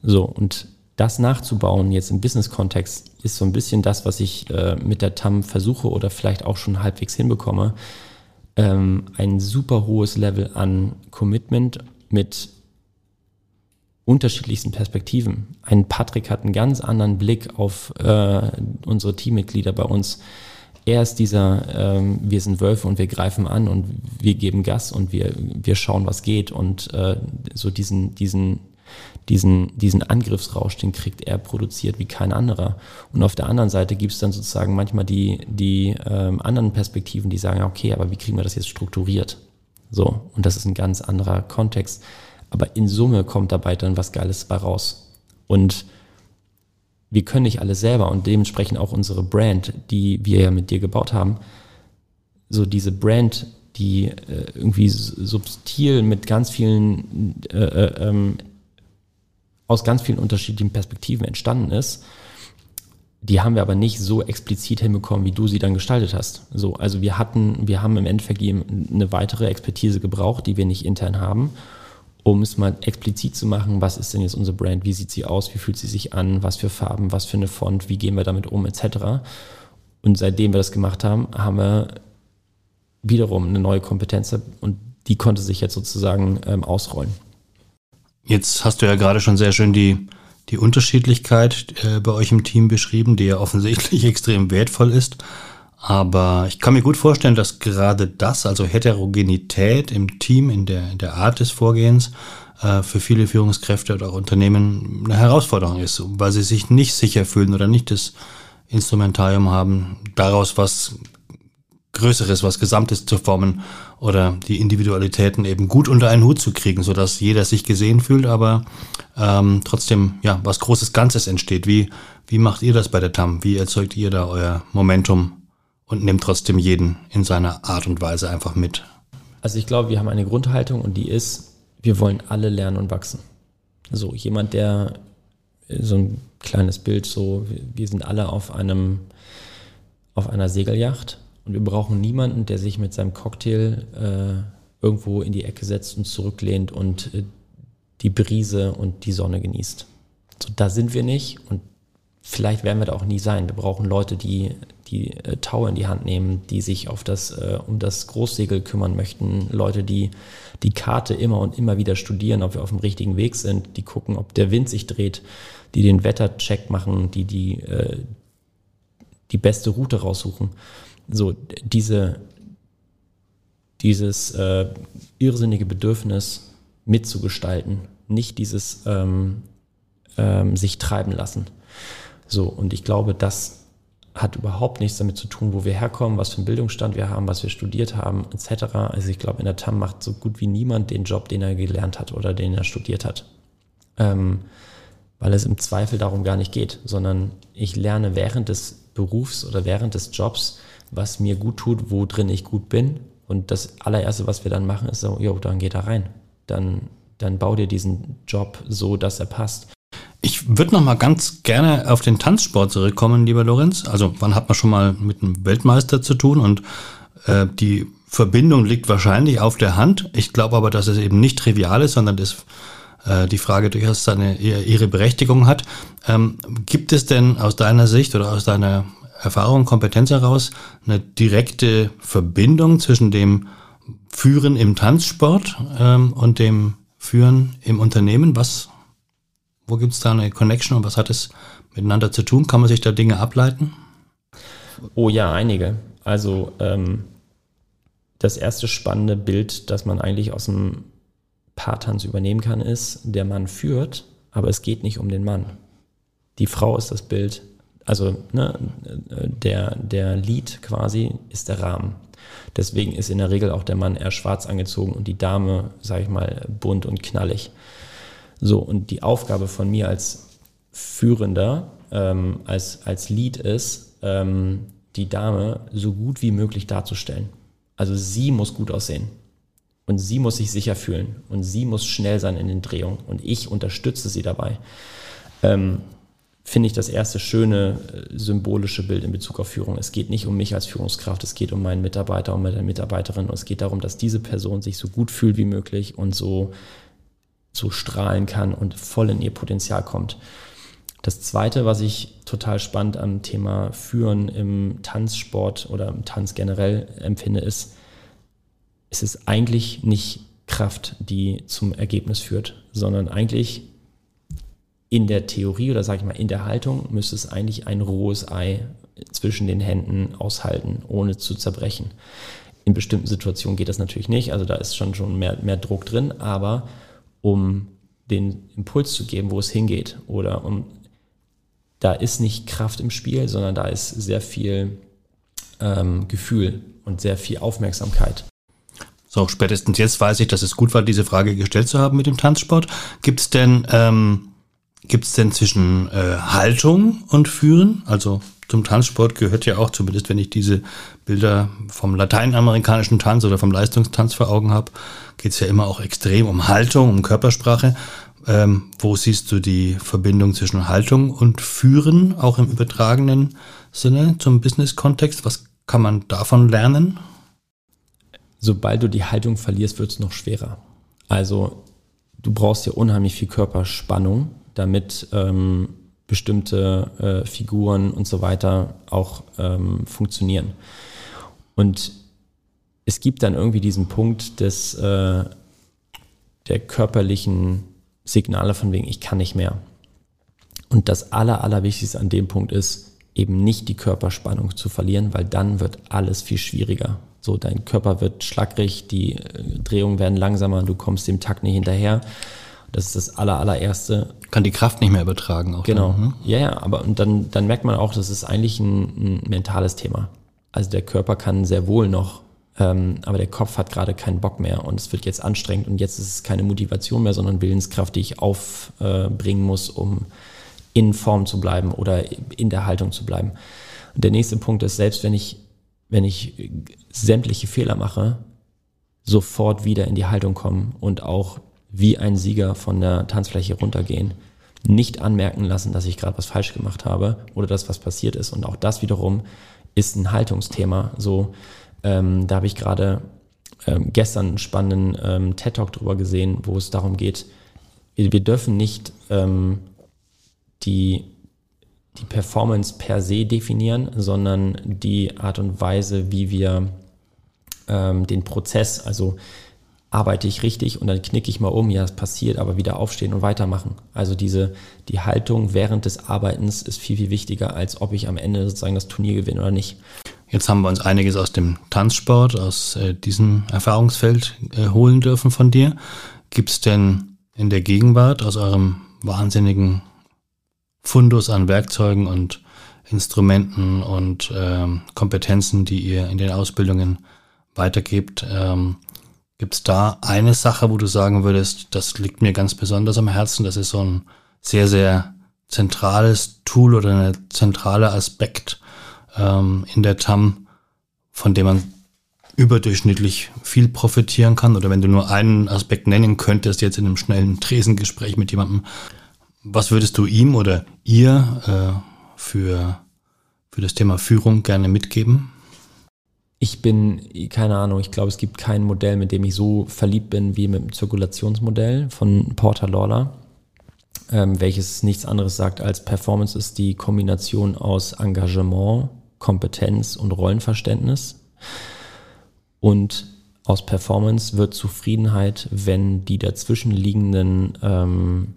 So, und das nachzubauen jetzt im Business-Kontext ist so ein bisschen das, was ich äh, mit der TAM versuche oder vielleicht auch schon halbwegs hinbekomme, ähm, ein super hohes Level an Commitment mit unterschiedlichsten Perspektiven. Ein Patrick hat einen ganz anderen Blick auf äh, unsere Teammitglieder bei uns. Er ist dieser, ähm, wir sind Wölfe und wir greifen an und wir geben Gas und wir, wir schauen, was geht und äh, so diesen, diesen diesen, diesen Angriffsrausch, den kriegt er produziert wie kein anderer. Und auf der anderen Seite gibt es dann sozusagen manchmal die, die ähm, anderen Perspektiven, die sagen, okay, aber wie kriegen wir das jetzt strukturiert? So, und das ist ein ganz anderer Kontext. Aber in Summe kommt dabei dann was Geiles bei raus. Und wir können nicht alles selber und dementsprechend auch unsere Brand, die wir ja mit dir gebaut haben, so diese Brand, die äh, irgendwie subtil mit ganz vielen, äh, äh, ähm, aus ganz vielen unterschiedlichen Perspektiven entstanden ist. Die haben wir aber nicht so explizit hinbekommen, wie du sie dann gestaltet hast. So, also wir hatten, wir haben im Endeffekt eine weitere Expertise gebraucht, die wir nicht intern haben, um es mal explizit zu machen, was ist denn jetzt unsere Brand, wie sieht sie aus, wie fühlt sie sich an, was für Farben, was für eine Font, wie gehen wir damit um, etc. Und seitdem wir das gemacht haben, haben wir wiederum eine neue Kompetenz und die konnte sich jetzt sozusagen ähm, ausrollen. Jetzt hast du ja gerade schon sehr schön die die Unterschiedlichkeit äh, bei euch im Team beschrieben, die ja offensichtlich extrem wertvoll ist. Aber ich kann mir gut vorstellen, dass gerade das, also Heterogenität im Team, in der, in der Art des Vorgehens, äh, für viele Führungskräfte oder auch Unternehmen eine Herausforderung ist, weil sie sich nicht sicher fühlen oder nicht das Instrumentarium haben, daraus was Größeres, was Gesamtes zu formen oder die Individualitäten eben gut unter einen Hut zu kriegen, so dass jeder sich gesehen fühlt, aber ähm, trotzdem ja was Großes Ganzes entsteht. Wie wie macht ihr das bei der TAM? Wie erzeugt ihr da euer Momentum und nehmt trotzdem jeden in seiner Art und Weise einfach mit? Also ich glaube, wir haben eine Grundhaltung und die ist, wir wollen alle lernen und wachsen. So jemand, der so ein kleines Bild, so wir sind alle auf einem auf einer Segelyacht und wir brauchen niemanden, der sich mit seinem Cocktail äh, irgendwo in die Ecke setzt und zurücklehnt und äh, die Brise und die Sonne genießt. So, da sind wir nicht und vielleicht werden wir da auch nie sein. Wir brauchen Leute, die die äh, Tau in die Hand nehmen, die sich auf das, äh, um das Großsegel kümmern möchten, Leute, die die Karte immer und immer wieder studieren, ob wir auf dem richtigen Weg sind, die gucken, ob der Wind sich dreht, die den Wettercheck machen, die die, äh, die beste Route raussuchen so diese, dieses äh, irrsinnige Bedürfnis mitzugestalten, nicht dieses ähm, ähm, sich treiben lassen. So, und ich glaube, das hat überhaupt nichts damit zu tun, wo wir herkommen, was für einen Bildungsstand wir haben, was wir studiert haben, etc. Also ich glaube, in der TAM macht so gut wie niemand den Job, den er gelernt hat oder den er studiert hat. Ähm, weil es im Zweifel darum gar nicht geht, sondern ich lerne während des Berufs oder während des Jobs was mir gut tut, wo drin ich gut bin. Und das allererste, was wir dann machen, ist so, jo, dann geh da rein. Dann, dann bau dir diesen Job so, dass er passt. Ich würde noch mal ganz gerne auf den Tanzsport zurückkommen, lieber Lorenz. Also wann hat man schon mal mit einem Weltmeister zu tun? Und äh, die Verbindung liegt wahrscheinlich auf der Hand. Ich glaube aber, dass es eben nicht trivial ist, sondern das äh, die Frage durchaus seine, ihre Berechtigung hat. Ähm, gibt es denn aus deiner Sicht oder aus deiner Erfahrung, Kompetenz heraus eine direkte Verbindung zwischen dem Führen im Tanzsport ähm, und dem Führen im Unternehmen? Was, wo gibt es da eine Connection und was hat es miteinander zu tun? Kann man sich da Dinge ableiten? Oh ja, einige. Also ähm, das erste spannende Bild, das man eigentlich aus dem Paartanz übernehmen kann, ist, der Mann führt, aber es geht nicht um den Mann. Die Frau ist das Bild, also ne, der, der Lied quasi ist der Rahmen. Deswegen ist in der Regel auch der Mann eher schwarz angezogen und die Dame, sage ich mal, bunt und knallig. So, und die Aufgabe von mir als Führender, ähm, als, als Lied ist, ähm, die Dame so gut wie möglich darzustellen. Also sie muss gut aussehen. Und sie muss sich sicher fühlen. Und sie muss schnell sein in den Drehungen. Und ich unterstütze sie dabei. Ähm, finde ich das erste schöne äh, symbolische Bild in Bezug auf Führung. Es geht nicht um mich als Führungskraft, es geht um meinen Mitarbeiter und meine Mitarbeiterin und es geht darum, dass diese Person sich so gut fühlt wie möglich und so, so strahlen kann und voll in ihr Potenzial kommt. Das zweite, was ich total spannend am Thema Führen im Tanzsport oder im Tanz generell empfinde, ist, es ist eigentlich nicht Kraft, die zum Ergebnis führt, sondern eigentlich in der Theorie oder sage ich mal in der Haltung müsste es eigentlich ein rohes Ei zwischen den Händen aushalten, ohne zu zerbrechen. In bestimmten Situationen geht das natürlich nicht, also da ist schon, schon mehr, mehr Druck drin, aber um den Impuls zu geben, wo es hingeht oder um da ist nicht Kraft im Spiel, sondern da ist sehr viel ähm, Gefühl und sehr viel Aufmerksamkeit. So, spätestens jetzt weiß ich, dass es gut war, diese Frage gestellt zu haben mit dem Tanzsport. Gibt es denn ähm, Gibt es denn zwischen äh, Haltung und Führen, also zum Tanzsport gehört ja auch, zumindest wenn ich diese Bilder vom lateinamerikanischen Tanz oder vom Leistungstanz vor Augen habe, geht es ja immer auch extrem um Haltung, um Körpersprache. Ähm, wo siehst du die Verbindung zwischen Haltung und Führen, auch im übertragenen Sinne zum Business-Kontext? Was kann man davon lernen? Sobald du die Haltung verlierst, wird es noch schwerer. Also du brauchst ja unheimlich viel Körperspannung, damit ähm, bestimmte äh, Figuren und so weiter auch ähm, funktionieren. Und es gibt dann irgendwie diesen Punkt des, äh, der körperlichen Signale von wegen, ich kann nicht mehr. Und das Aller, Allerwichtigste an dem Punkt ist, eben nicht die Körperspannung zu verlieren, weil dann wird alles viel schwieriger. So, dein Körper wird schlackrig, die äh, Drehungen werden langsamer, du kommst dem Takt nicht hinterher. Das ist das aller, allererste. Kann die Kraft nicht mehr übertragen. Auch genau. Dann, ne? Ja, ja, aber und dann, dann merkt man auch, das ist eigentlich ein, ein mentales Thema. Also der Körper kann sehr wohl noch, ähm, aber der Kopf hat gerade keinen Bock mehr und es wird jetzt anstrengend und jetzt ist es keine Motivation mehr, sondern Willenskraft, die ich aufbringen äh, muss, um in Form zu bleiben oder in der Haltung zu bleiben. Und der nächste Punkt ist, selbst wenn ich, wenn ich sämtliche Fehler mache, sofort wieder in die Haltung kommen und auch wie ein Sieger von der Tanzfläche runtergehen. Nicht anmerken lassen, dass ich gerade was falsch gemacht habe oder dass was passiert ist. Und auch das wiederum ist ein Haltungsthema. So, ähm, da habe ich gerade ähm, gestern einen spannenden ähm, TED-Talk drüber gesehen, wo es darum geht, wir, wir dürfen nicht ähm, die, die Performance per se definieren, sondern die Art und Weise, wie wir ähm, den Prozess, also arbeite ich richtig und dann knicke ich mal um, ja, es passiert, aber wieder aufstehen und weitermachen. Also diese, die Haltung während des Arbeitens ist viel, viel wichtiger, als ob ich am Ende sozusagen das Turnier gewinne oder nicht. Jetzt haben wir uns einiges aus dem Tanzsport, aus äh, diesem Erfahrungsfeld äh, holen dürfen von dir. Gibt es denn in der Gegenwart aus eurem wahnsinnigen Fundus an Werkzeugen und Instrumenten und ähm, Kompetenzen, die ihr in den Ausbildungen weitergebt, ähm, Gibt es da eine Sache, wo du sagen würdest, das liegt mir ganz besonders am Herzen, das ist so ein sehr, sehr zentrales Tool oder ein zentraler Aspekt ähm, in der TAM, von dem man überdurchschnittlich viel profitieren kann? Oder wenn du nur einen Aspekt nennen könntest, jetzt in einem schnellen Tresengespräch mit jemandem, was würdest du ihm oder ihr äh, für, für das Thema Führung gerne mitgeben? Ich bin, keine Ahnung, ich glaube, es gibt kein Modell, mit dem ich so verliebt bin wie mit dem Zirkulationsmodell von Porter Lawler, ähm, welches nichts anderes sagt als Performance ist die Kombination aus Engagement, Kompetenz und Rollenverständnis. Und aus Performance wird Zufriedenheit, wenn die dazwischenliegenden ähm,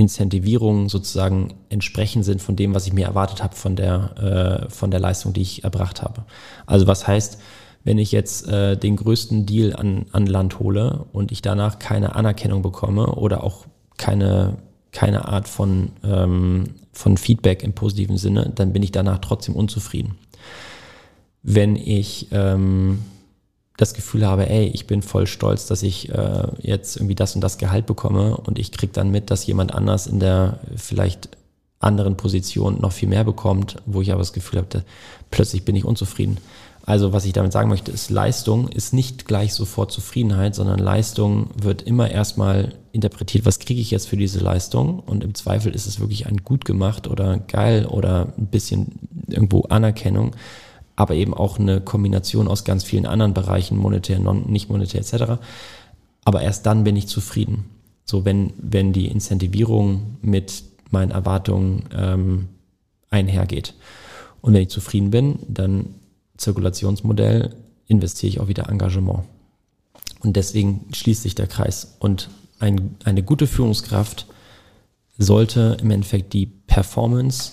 Incentivierungen sozusagen entsprechend sind von dem, was ich mir erwartet habe von der, äh, von der Leistung, die ich erbracht habe. Also was heißt, wenn ich jetzt äh, den größten Deal an, an Land hole und ich danach keine Anerkennung bekomme oder auch keine, keine Art von, ähm, von Feedback im positiven Sinne, dann bin ich danach trotzdem unzufrieden. Wenn ich ähm, das Gefühl habe, ey, ich bin voll stolz, dass ich äh, jetzt irgendwie das und das Gehalt bekomme und ich kriege dann mit, dass jemand anders in der vielleicht anderen Position noch viel mehr bekommt, wo ich aber das Gefühl habe, plötzlich bin ich unzufrieden. Also was ich damit sagen möchte, ist Leistung ist nicht gleich sofort Zufriedenheit, sondern Leistung wird immer erstmal interpretiert, was kriege ich jetzt für diese Leistung und im Zweifel ist es wirklich ein gut gemacht oder geil oder ein bisschen irgendwo Anerkennung aber eben auch eine Kombination aus ganz vielen anderen Bereichen, monetär, non, nicht monetär etc. Aber erst dann bin ich zufrieden. So, wenn, wenn die Incentivierung mit meinen Erwartungen ähm, einhergeht. Und wenn ich zufrieden bin, dann Zirkulationsmodell, investiere ich auch wieder Engagement. Und deswegen schließt sich der Kreis. Und ein, eine gute Führungskraft sollte im Endeffekt die Performance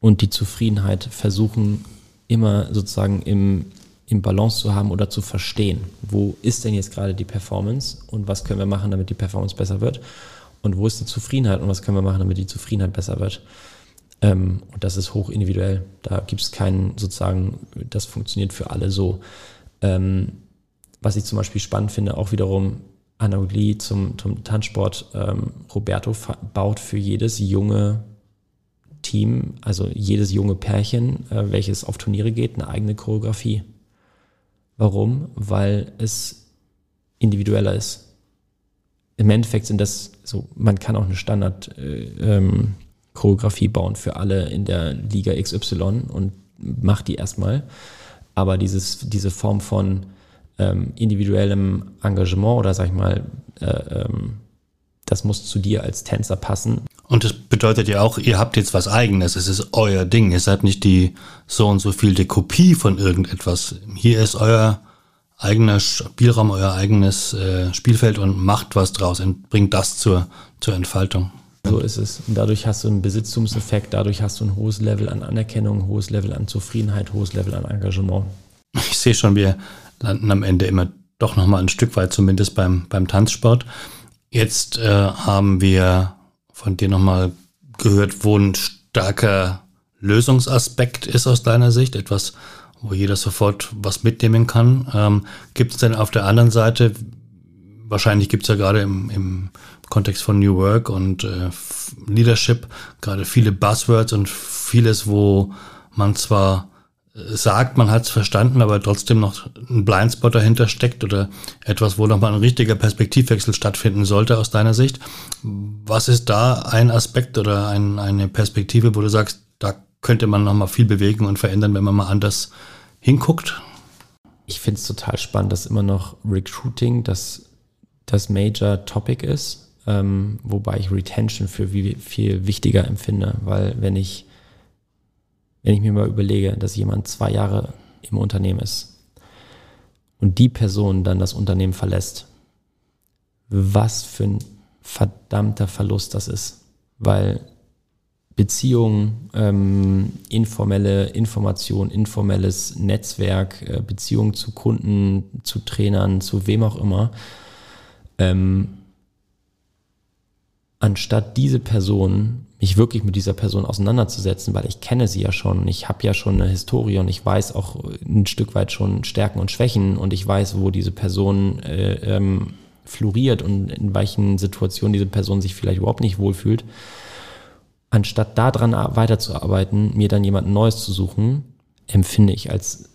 und die Zufriedenheit versuchen immer sozusagen im, im Balance zu haben oder zu verstehen, wo ist denn jetzt gerade die Performance und was können wir machen, damit die Performance besser wird und wo ist die Zufriedenheit und was können wir machen, damit die Zufriedenheit besser wird. Ähm, und das ist hoch individuell. Da gibt es keinen sozusagen, das funktioniert für alle so. Ähm, was ich zum Beispiel spannend finde, auch wiederum Analogie zum, zum Tanzsport, ähm, Roberto baut für jedes junge Team, also jedes junge Pärchen, äh, welches auf Turniere geht, eine eigene Choreografie. Warum? Weil es individueller ist. Im Endeffekt sind das so, man kann auch eine Standard äh, ähm, Choreografie bauen für alle in der Liga XY und macht die erstmal. Aber dieses, diese Form von ähm, individuellem Engagement oder sag ich mal, äh, ähm, das muss zu dir als Tänzer passen. Und das bedeutet ja auch, ihr habt jetzt was eigenes, es ist euer Ding. Ihr seid nicht die so und so viel die Kopie von irgendetwas. Hier ist euer eigener Spielraum, euer eigenes äh, Spielfeld und macht was draus und bringt das zur, zur Entfaltung. So ist es. Und dadurch hast du einen Besitztumseffekt, dadurch hast du ein hohes Level an Anerkennung, ein hohes Level an Zufriedenheit, hohes Level an Engagement. Ich sehe schon, wir landen am Ende immer doch nochmal ein Stück weit, zumindest beim, beim Tanzsport. Jetzt äh, haben wir von dir nochmal gehört, wo ein starker Lösungsaspekt ist aus deiner Sicht, etwas, wo jeder sofort was mitnehmen kann. Ähm, gibt es denn auf der anderen Seite, wahrscheinlich gibt es ja gerade im, im Kontext von New Work und äh, Leadership gerade viele Buzzwords und vieles, wo man zwar sagt, man hat es verstanden, aber trotzdem noch ein Blindspot dahinter steckt oder etwas, wo nochmal ein richtiger Perspektivwechsel stattfinden sollte aus deiner Sicht. Was ist da ein Aspekt oder ein, eine Perspektive, wo du sagst, da könnte man nochmal viel bewegen und verändern, wenn man mal anders hinguckt? Ich finde es total spannend, dass immer noch Recruiting das, das Major Topic ist, ähm, wobei ich Retention für viel wichtiger empfinde, weil wenn ich wenn ich mir mal überlege, dass jemand zwei Jahre im Unternehmen ist und die Person dann das Unternehmen verlässt, was für ein verdammter Verlust das ist, weil Beziehungen, ähm, informelle Information, informelles Netzwerk, äh, Beziehungen zu Kunden, zu Trainern, zu wem auch immer, ähm, anstatt diese Person mich wirklich mit dieser Person auseinanderzusetzen, weil ich kenne sie ja schon, ich habe ja schon eine Historie und ich weiß auch ein Stück weit schon Stärken und Schwächen und ich weiß, wo diese Person äh, ähm, floriert und in welchen Situationen diese Person sich vielleicht überhaupt nicht wohlfühlt. Anstatt daran weiterzuarbeiten, mir dann jemand Neues zu suchen, empfinde ich als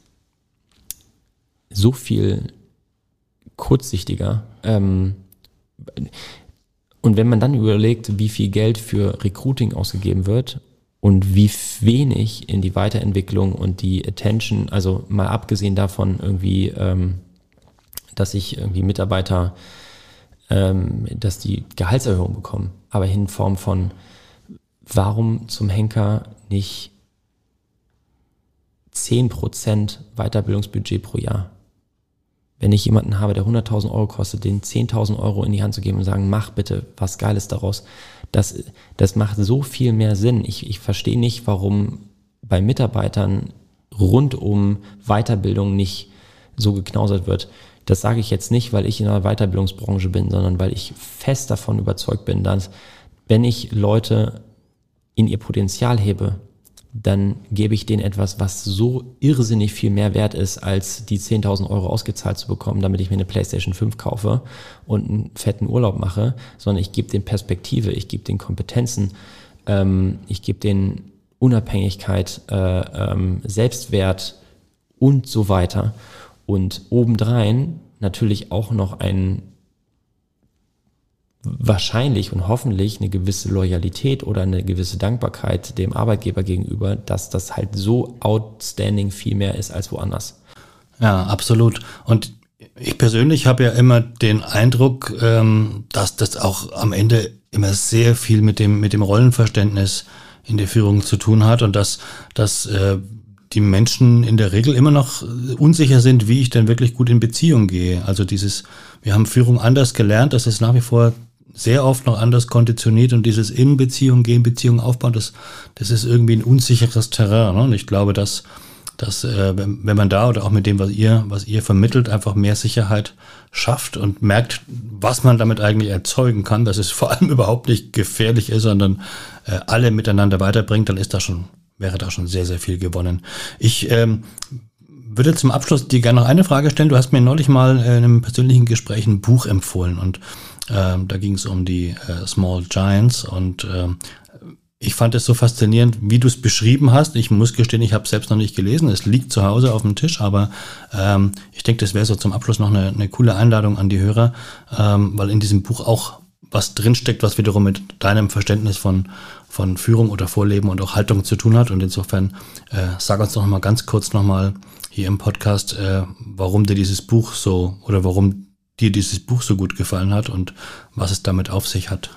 so viel kurzsichtiger. Ähm, und wenn man dann überlegt, wie viel Geld für Recruiting ausgegeben wird und wie wenig in die Weiterentwicklung und die Attention, also mal abgesehen davon irgendwie, ähm, dass sich irgendwie Mitarbeiter, ähm, dass die Gehaltserhöhung bekommen, aber in Form von, warum zum Henker nicht 10% Weiterbildungsbudget pro Jahr? Wenn ich jemanden habe, der 100.000 Euro kostet, den 10.000 Euro in die Hand zu geben und sagen, mach bitte was Geiles daraus, das, das macht so viel mehr Sinn. Ich, ich verstehe nicht, warum bei Mitarbeitern rund um Weiterbildung nicht so geknausert wird. Das sage ich jetzt nicht, weil ich in der Weiterbildungsbranche bin, sondern weil ich fest davon überzeugt bin, dass wenn ich Leute in ihr Potenzial hebe, dann gebe ich denen etwas, was so irrsinnig viel mehr wert ist, als die 10.000 Euro ausgezahlt zu bekommen, damit ich mir eine PlayStation 5 kaufe und einen fetten Urlaub mache, sondern ich gebe denen Perspektive, ich gebe denen Kompetenzen, ähm, ich gebe denen Unabhängigkeit, äh, ähm, Selbstwert und so weiter. Und obendrein natürlich auch noch einen wahrscheinlich und hoffentlich eine gewisse Loyalität oder eine gewisse Dankbarkeit dem Arbeitgeber gegenüber, dass das halt so outstanding viel mehr ist als woanders. Ja, absolut. Und ich persönlich habe ja immer den Eindruck, ähm, dass das auch am Ende immer sehr viel mit dem, mit dem Rollenverständnis in der Führung zu tun hat und dass, dass äh, die Menschen in der Regel immer noch unsicher sind, wie ich denn wirklich gut in Beziehung gehe. Also dieses, wir haben Führung anders gelernt, das ist nach wie vor sehr oft noch anders konditioniert und dieses in Beziehung gehen, Beziehung aufbauen, das, das ist irgendwie ein unsicheres Terrain. Ne? Und ich glaube, dass, dass äh, wenn, man da oder auch mit dem, was ihr, was ihr vermittelt, einfach mehr Sicherheit schafft und merkt, was man damit eigentlich erzeugen kann, dass es vor allem überhaupt nicht gefährlich ist, sondern äh, alle miteinander weiterbringt, dann ist da schon, wäre da schon sehr, sehr viel gewonnen. Ich ähm, würde zum Abschluss dir gerne noch eine Frage stellen. Du hast mir neulich mal in einem persönlichen Gespräch ein Buch empfohlen und ähm, da ging es um die äh, Small Giants und ähm, ich fand es so faszinierend, wie du es beschrieben hast. Ich muss gestehen, ich habe es selbst noch nicht gelesen. Es liegt zu Hause auf dem Tisch, aber ähm, ich denke, das wäre so zum Abschluss noch eine, eine coole Einladung an die Hörer, ähm, weil in diesem Buch auch was drinsteckt, was wiederum mit deinem Verständnis von, von Führung oder Vorleben und auch Haltung zu tun hat. Und insofern äh, sag uns doch mal ganz kurz nochmal hier im Podcast, äh, warum dir dieses Buch so oder warum dir dieses Buch so gut gefallen hat und was es damit auf sich hat.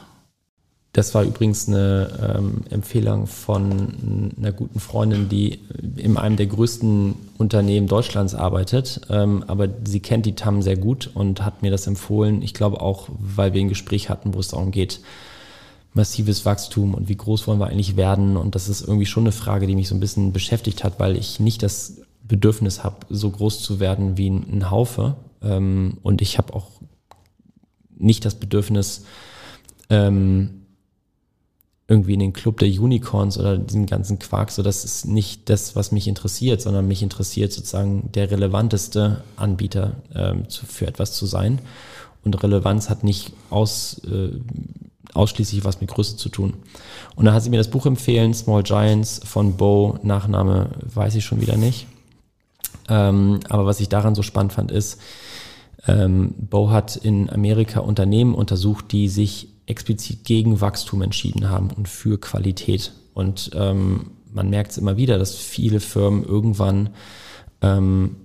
Das war übrigens eine ähm, Empfehlung von einer guten Freundin, die in einem der größten Unternehmen Deutschlands arbeitet. Ähm, aber sie kennt die TAM sehr gut und hat mir das empfohlen. Ich glaube auch, weil wir ein Gespräch hatten, wo es darum geht, massives Wachstum und wie groß wollen wir eigentlich werden. Und das ist irgendwie schon eine Frage, die mich so ein bisschen beschäftigt hat, weil ich nicht das Bedürfnis habe, so groß zu werden wie ein, Haufe. Ähm, und ich habe auch nicht das Bedürfnis, ähm, irgendwie in den Club der Unicorns oder diesen ganzen Quark, so das ist nicht das, was mich interessiert, sondern mich interessiert sozusagen der relevanteste Anbieter ähm, zu, für etwas zu sein. Und Relevanz hat nicht aus, äh, ausschließlich was mit Größe zu tun. Und dann hat sie mir das Buch empfehlen, Small Giants von Bo, Nachname weiß ich schon wieder nicht. Ähm, aber was ich daran so spannend fand, ist, ähm, Bo hat in Amerika Unternehmen untersucht, die sich explizit gegen Wachstum entschieden haben und für Qualität. Und ähm, man merkt es immer wieder, dass viele Firmen irgendwann ähm,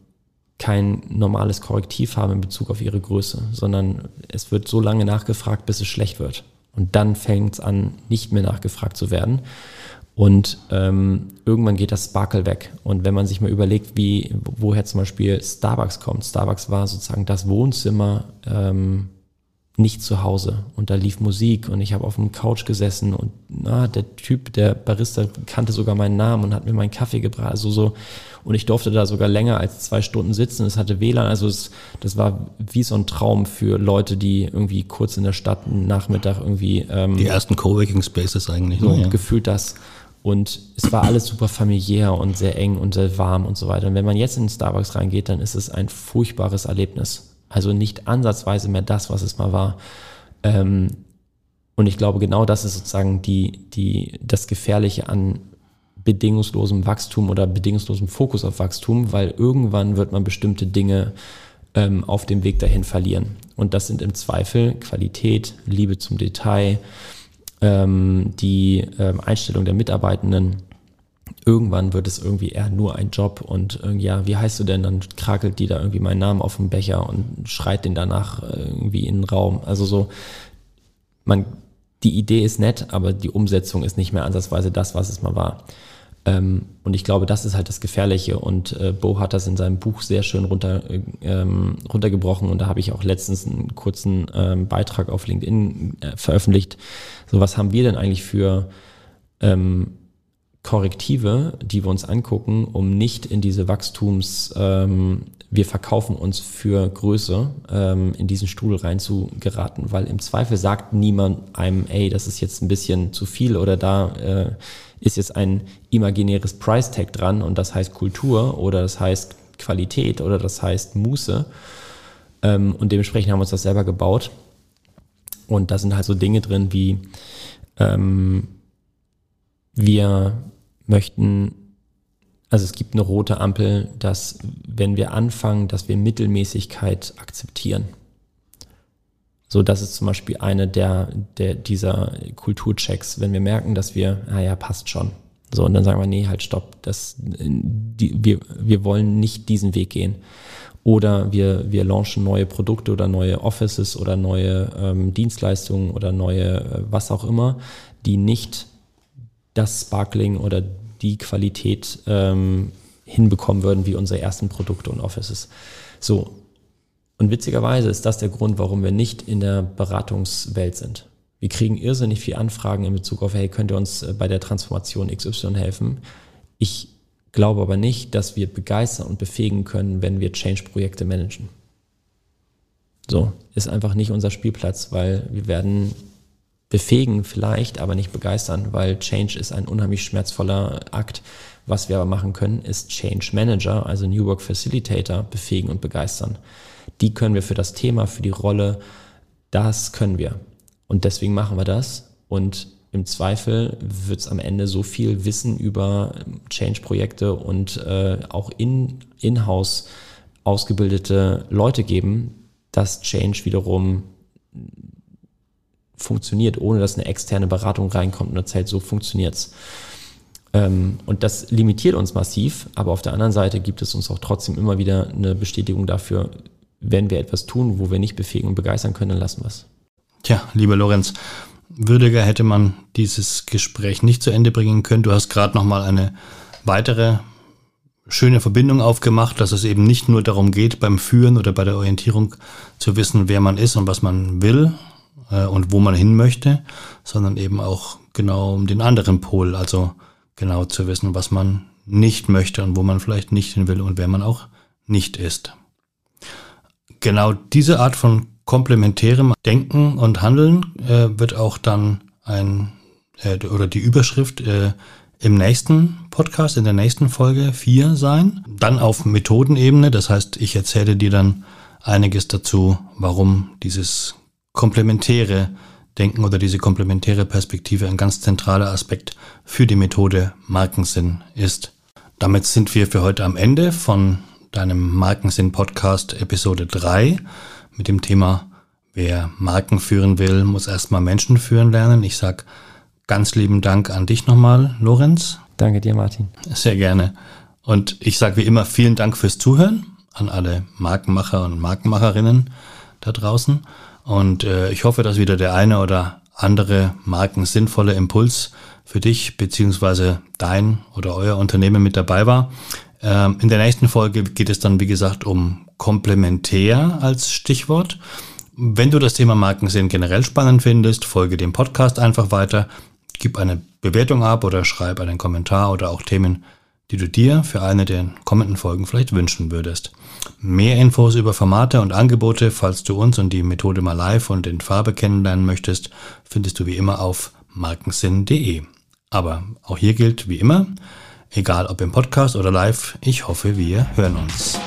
kein normales Korrektiv haben in Bezug auf ihre Größe, sondern es wird so lange nachgefragt, bis es schlecht wird. Und dann fängt es an, nicht mehr nachgefragt zu werden. Und ähm, irgendwann geht das Sparkle weg. Und wenn man sich mal überlegt, wie, woher zum Beispiel Starbucks kommt, Starbucks war sozusagen das Wohnzimmer ähm, nicht zu Hause und da lief Musik und ich habe auf dem Couch gesessen und na, der Typ, der Barista kannte sogar meinen Namen und hat mir meinen Kaffee gebracht, also so und ich durfte da sogar länger als zwei Stunden sitzen. Es hatte WLAN, also es, das war wie so ein Traum für Leute, die irgendwie kurz in der Stadt einen Nachmittag irgendwie ähm, die ersten Coworking Spaces eigentlich so ne? ja. gefühlt das und es war alles super familiär und sehr eng und sehr warm und so weiter. Und wenn man jetzt in Starbucks reingeht, dann ist es ein furchtbares Erlebnis also nicht ansatzweise mehr das, was es mal war. Ähm, und ich glaube, genau das ist sozusagen die, die, das Gefährliche an bedingungslosem Wachstum oder bedingungslosem Fokus auf Wachstum, weil irgendwann wird man bestimmte Dinge ähm, auf dem Weg dahin verlieren. Und das sind im Zweifel Qualität, Liebe zum Detail, ähm, die ähm, Einstellung der Mitarbeitenden, irgendwann wird es irgendwie eher nur ein Job und äh, ja, wie heißt du denn? Dann krakelt die da irgendwie meinen Namen auf dem Becher und schreit den danach äh, irgendwie in den Raum. Also so, man, die Idee ist nett, aber die Umsetzung ist nicht mehr ansatzweise das, was es mal war. Ähm, und ich glaube, das ist halt das Gefährliche. Und äh, Bo hat das in seinem Buch sehr schön runter, ähm, runtergebrochen. Und da habe ich auch letztens einen kurzen ähm, Beitrag auf LinkedIn äh, veröffentlicht. So, was haben wir denn eigentlich für ähm, Korrektive, die wir uns angucken, um nicht in diese Wachstums, ähm, wir verkaufen uns für Größe, ähm, in diesen Strudel rein zu geraten, weil im Zweifel sagt niemand einem, ey, das ist jetzt ein bisschen zu viel oder da äh, ist jetzt ein imaginäres Price Tag dran und das heißt Kultur oder das heißt Qualität oder das heißt Muße. Ähm, und dementsprechend haben wir uns das selber gebaut. Und da sind halt so Dinge drin wie ähm, wir möchten, also es gibt eine rote Ampel, dass wenn wir anfangen, dass wir Mittelmäßigkeit akzeptieren. So, das ist zum Beispiel eine der, der dieser Kulturchecks, wenn wir merken, dass wir, naja, passt schon. So, und dann sagen wir, nee, halt, stopp, das, die, wir, wir wollen nicht diesen Weg gehen. Oder wir, wir launchen neue Produkte oder neue Offices oder neue ähm, Dienstleistungen oder neue äh, was auch immer, die nicht das Sparkling oder die Qualität ähm, hinbekommen würden wie unsere ersten Produkte und Offices. So. Und witzigerweise ist das der Grund, warum wir nicht in der Beratungswelt sind. Wir kriegen irrsinnig viel Anfragen in Bezug auf, hey, könnt ihr uns äh, bei der Transformation XY helfen? Ich glaube aber nicht, dass wir begeistern und befähigen können, wenn wir Change-Projekte managen. So, ist einfach nicht unser Spielplatz, weil wir werden befähigen vielleicht, aber nicht begeistern, weil Change ist ein unheimlich schmerzvoller Akt. Was wir aber machen können, ist Change Manager, also New Work Facilitator, befähigen und begeistern. Die können wir für das Thema, für die Rolle, das können wir. Und deswegen machen wir das. Und im Zweifel wird es am Ende so viel Wissen über Change-Projekte und äh, auch in, in-house ausgebildete Leute geben, dass Change wiederum funktioniert, ohne dass eine externe Beratung reinkommt und erzählt, so funktioniert's. Ähm, und das limitiert uns massiv, aber auf der anderen Seite gibt es uns auch trotzdem immer wieder eine Bestätigung dafür, wenn wir etwas tun, wo wir nicht befähigen und begeistern können, dann lassen wir es. Tja, lieber Lorenz, würdiger hätte man dieses Gespräch nicht zu Ende bringen können. Du hast gerade nochmal eine weitere schöne Verbindung aufgemacht, dass es eben nicht nur darum geht, beim Führen oder bei der Orientierung zu wissen, wer man ist und was man will äh, und wo man hin möchte, sondern eben auch genau um den anderen Pol, also genau zu wissen, was man nicht möchte und wo man vielleicht nicht hin will und wer man auch nicht ist. Genau diese Art von komplementärem Denken und Handeln äh, wird auch dann ein äh, oder die Überschrift äh, im nächsten Podcast, in der nächsten Folge 4 sein. Dann auf Methodenebene, das heißt, ich erzähle dir dann einiges dazu, warum dieses komplementäre Denken oder diese komplementäre Perspektive ein ganz zentraler Aspekt für die Methode Markensinn ist. Damit sind wir für heute am Ende von deinem Markensinn Podcast Episode 3 mit dem Thema Wer Marken führen will, muss erstmal Menschen führen lernen. Ich sag ganz lieben Dank an dich nochmal, Lorenz. Danke dir, Martin. Sehr gerne. Und ich sage wie immer vielen Dank fürs Zuhören an alle Markenmacher und Markenmacherinnen da draußen. Und äh, ich hoffe, dass wieder der eine oder andere Marken sinnvolle Impuls für dich beziehungsweise dein oder euer Unternehmen mit dabei war. Ähm, in der nächsten Folge geht es dann, wie gesagt, um komplementär als Stichwort. Wenn du das Thema Markensinn generell spannend findest, folge dem Podcast einfach weiter, gib eine Bewertung ab oder schreib einen Kommentar oder auch Themen, die du dir für eine der kommenden Folgen vielleicht wünschen würdest. Mehr Infos über Formate und Angebote, falls du uns und die Methode mal live und in Farbe kennenlernen möchtest, findest du wie immer auf markensinn.de. Aber auch hier gilt wie immer, Egal ob im Podcast oder live, ich hoffe, wir hören uns.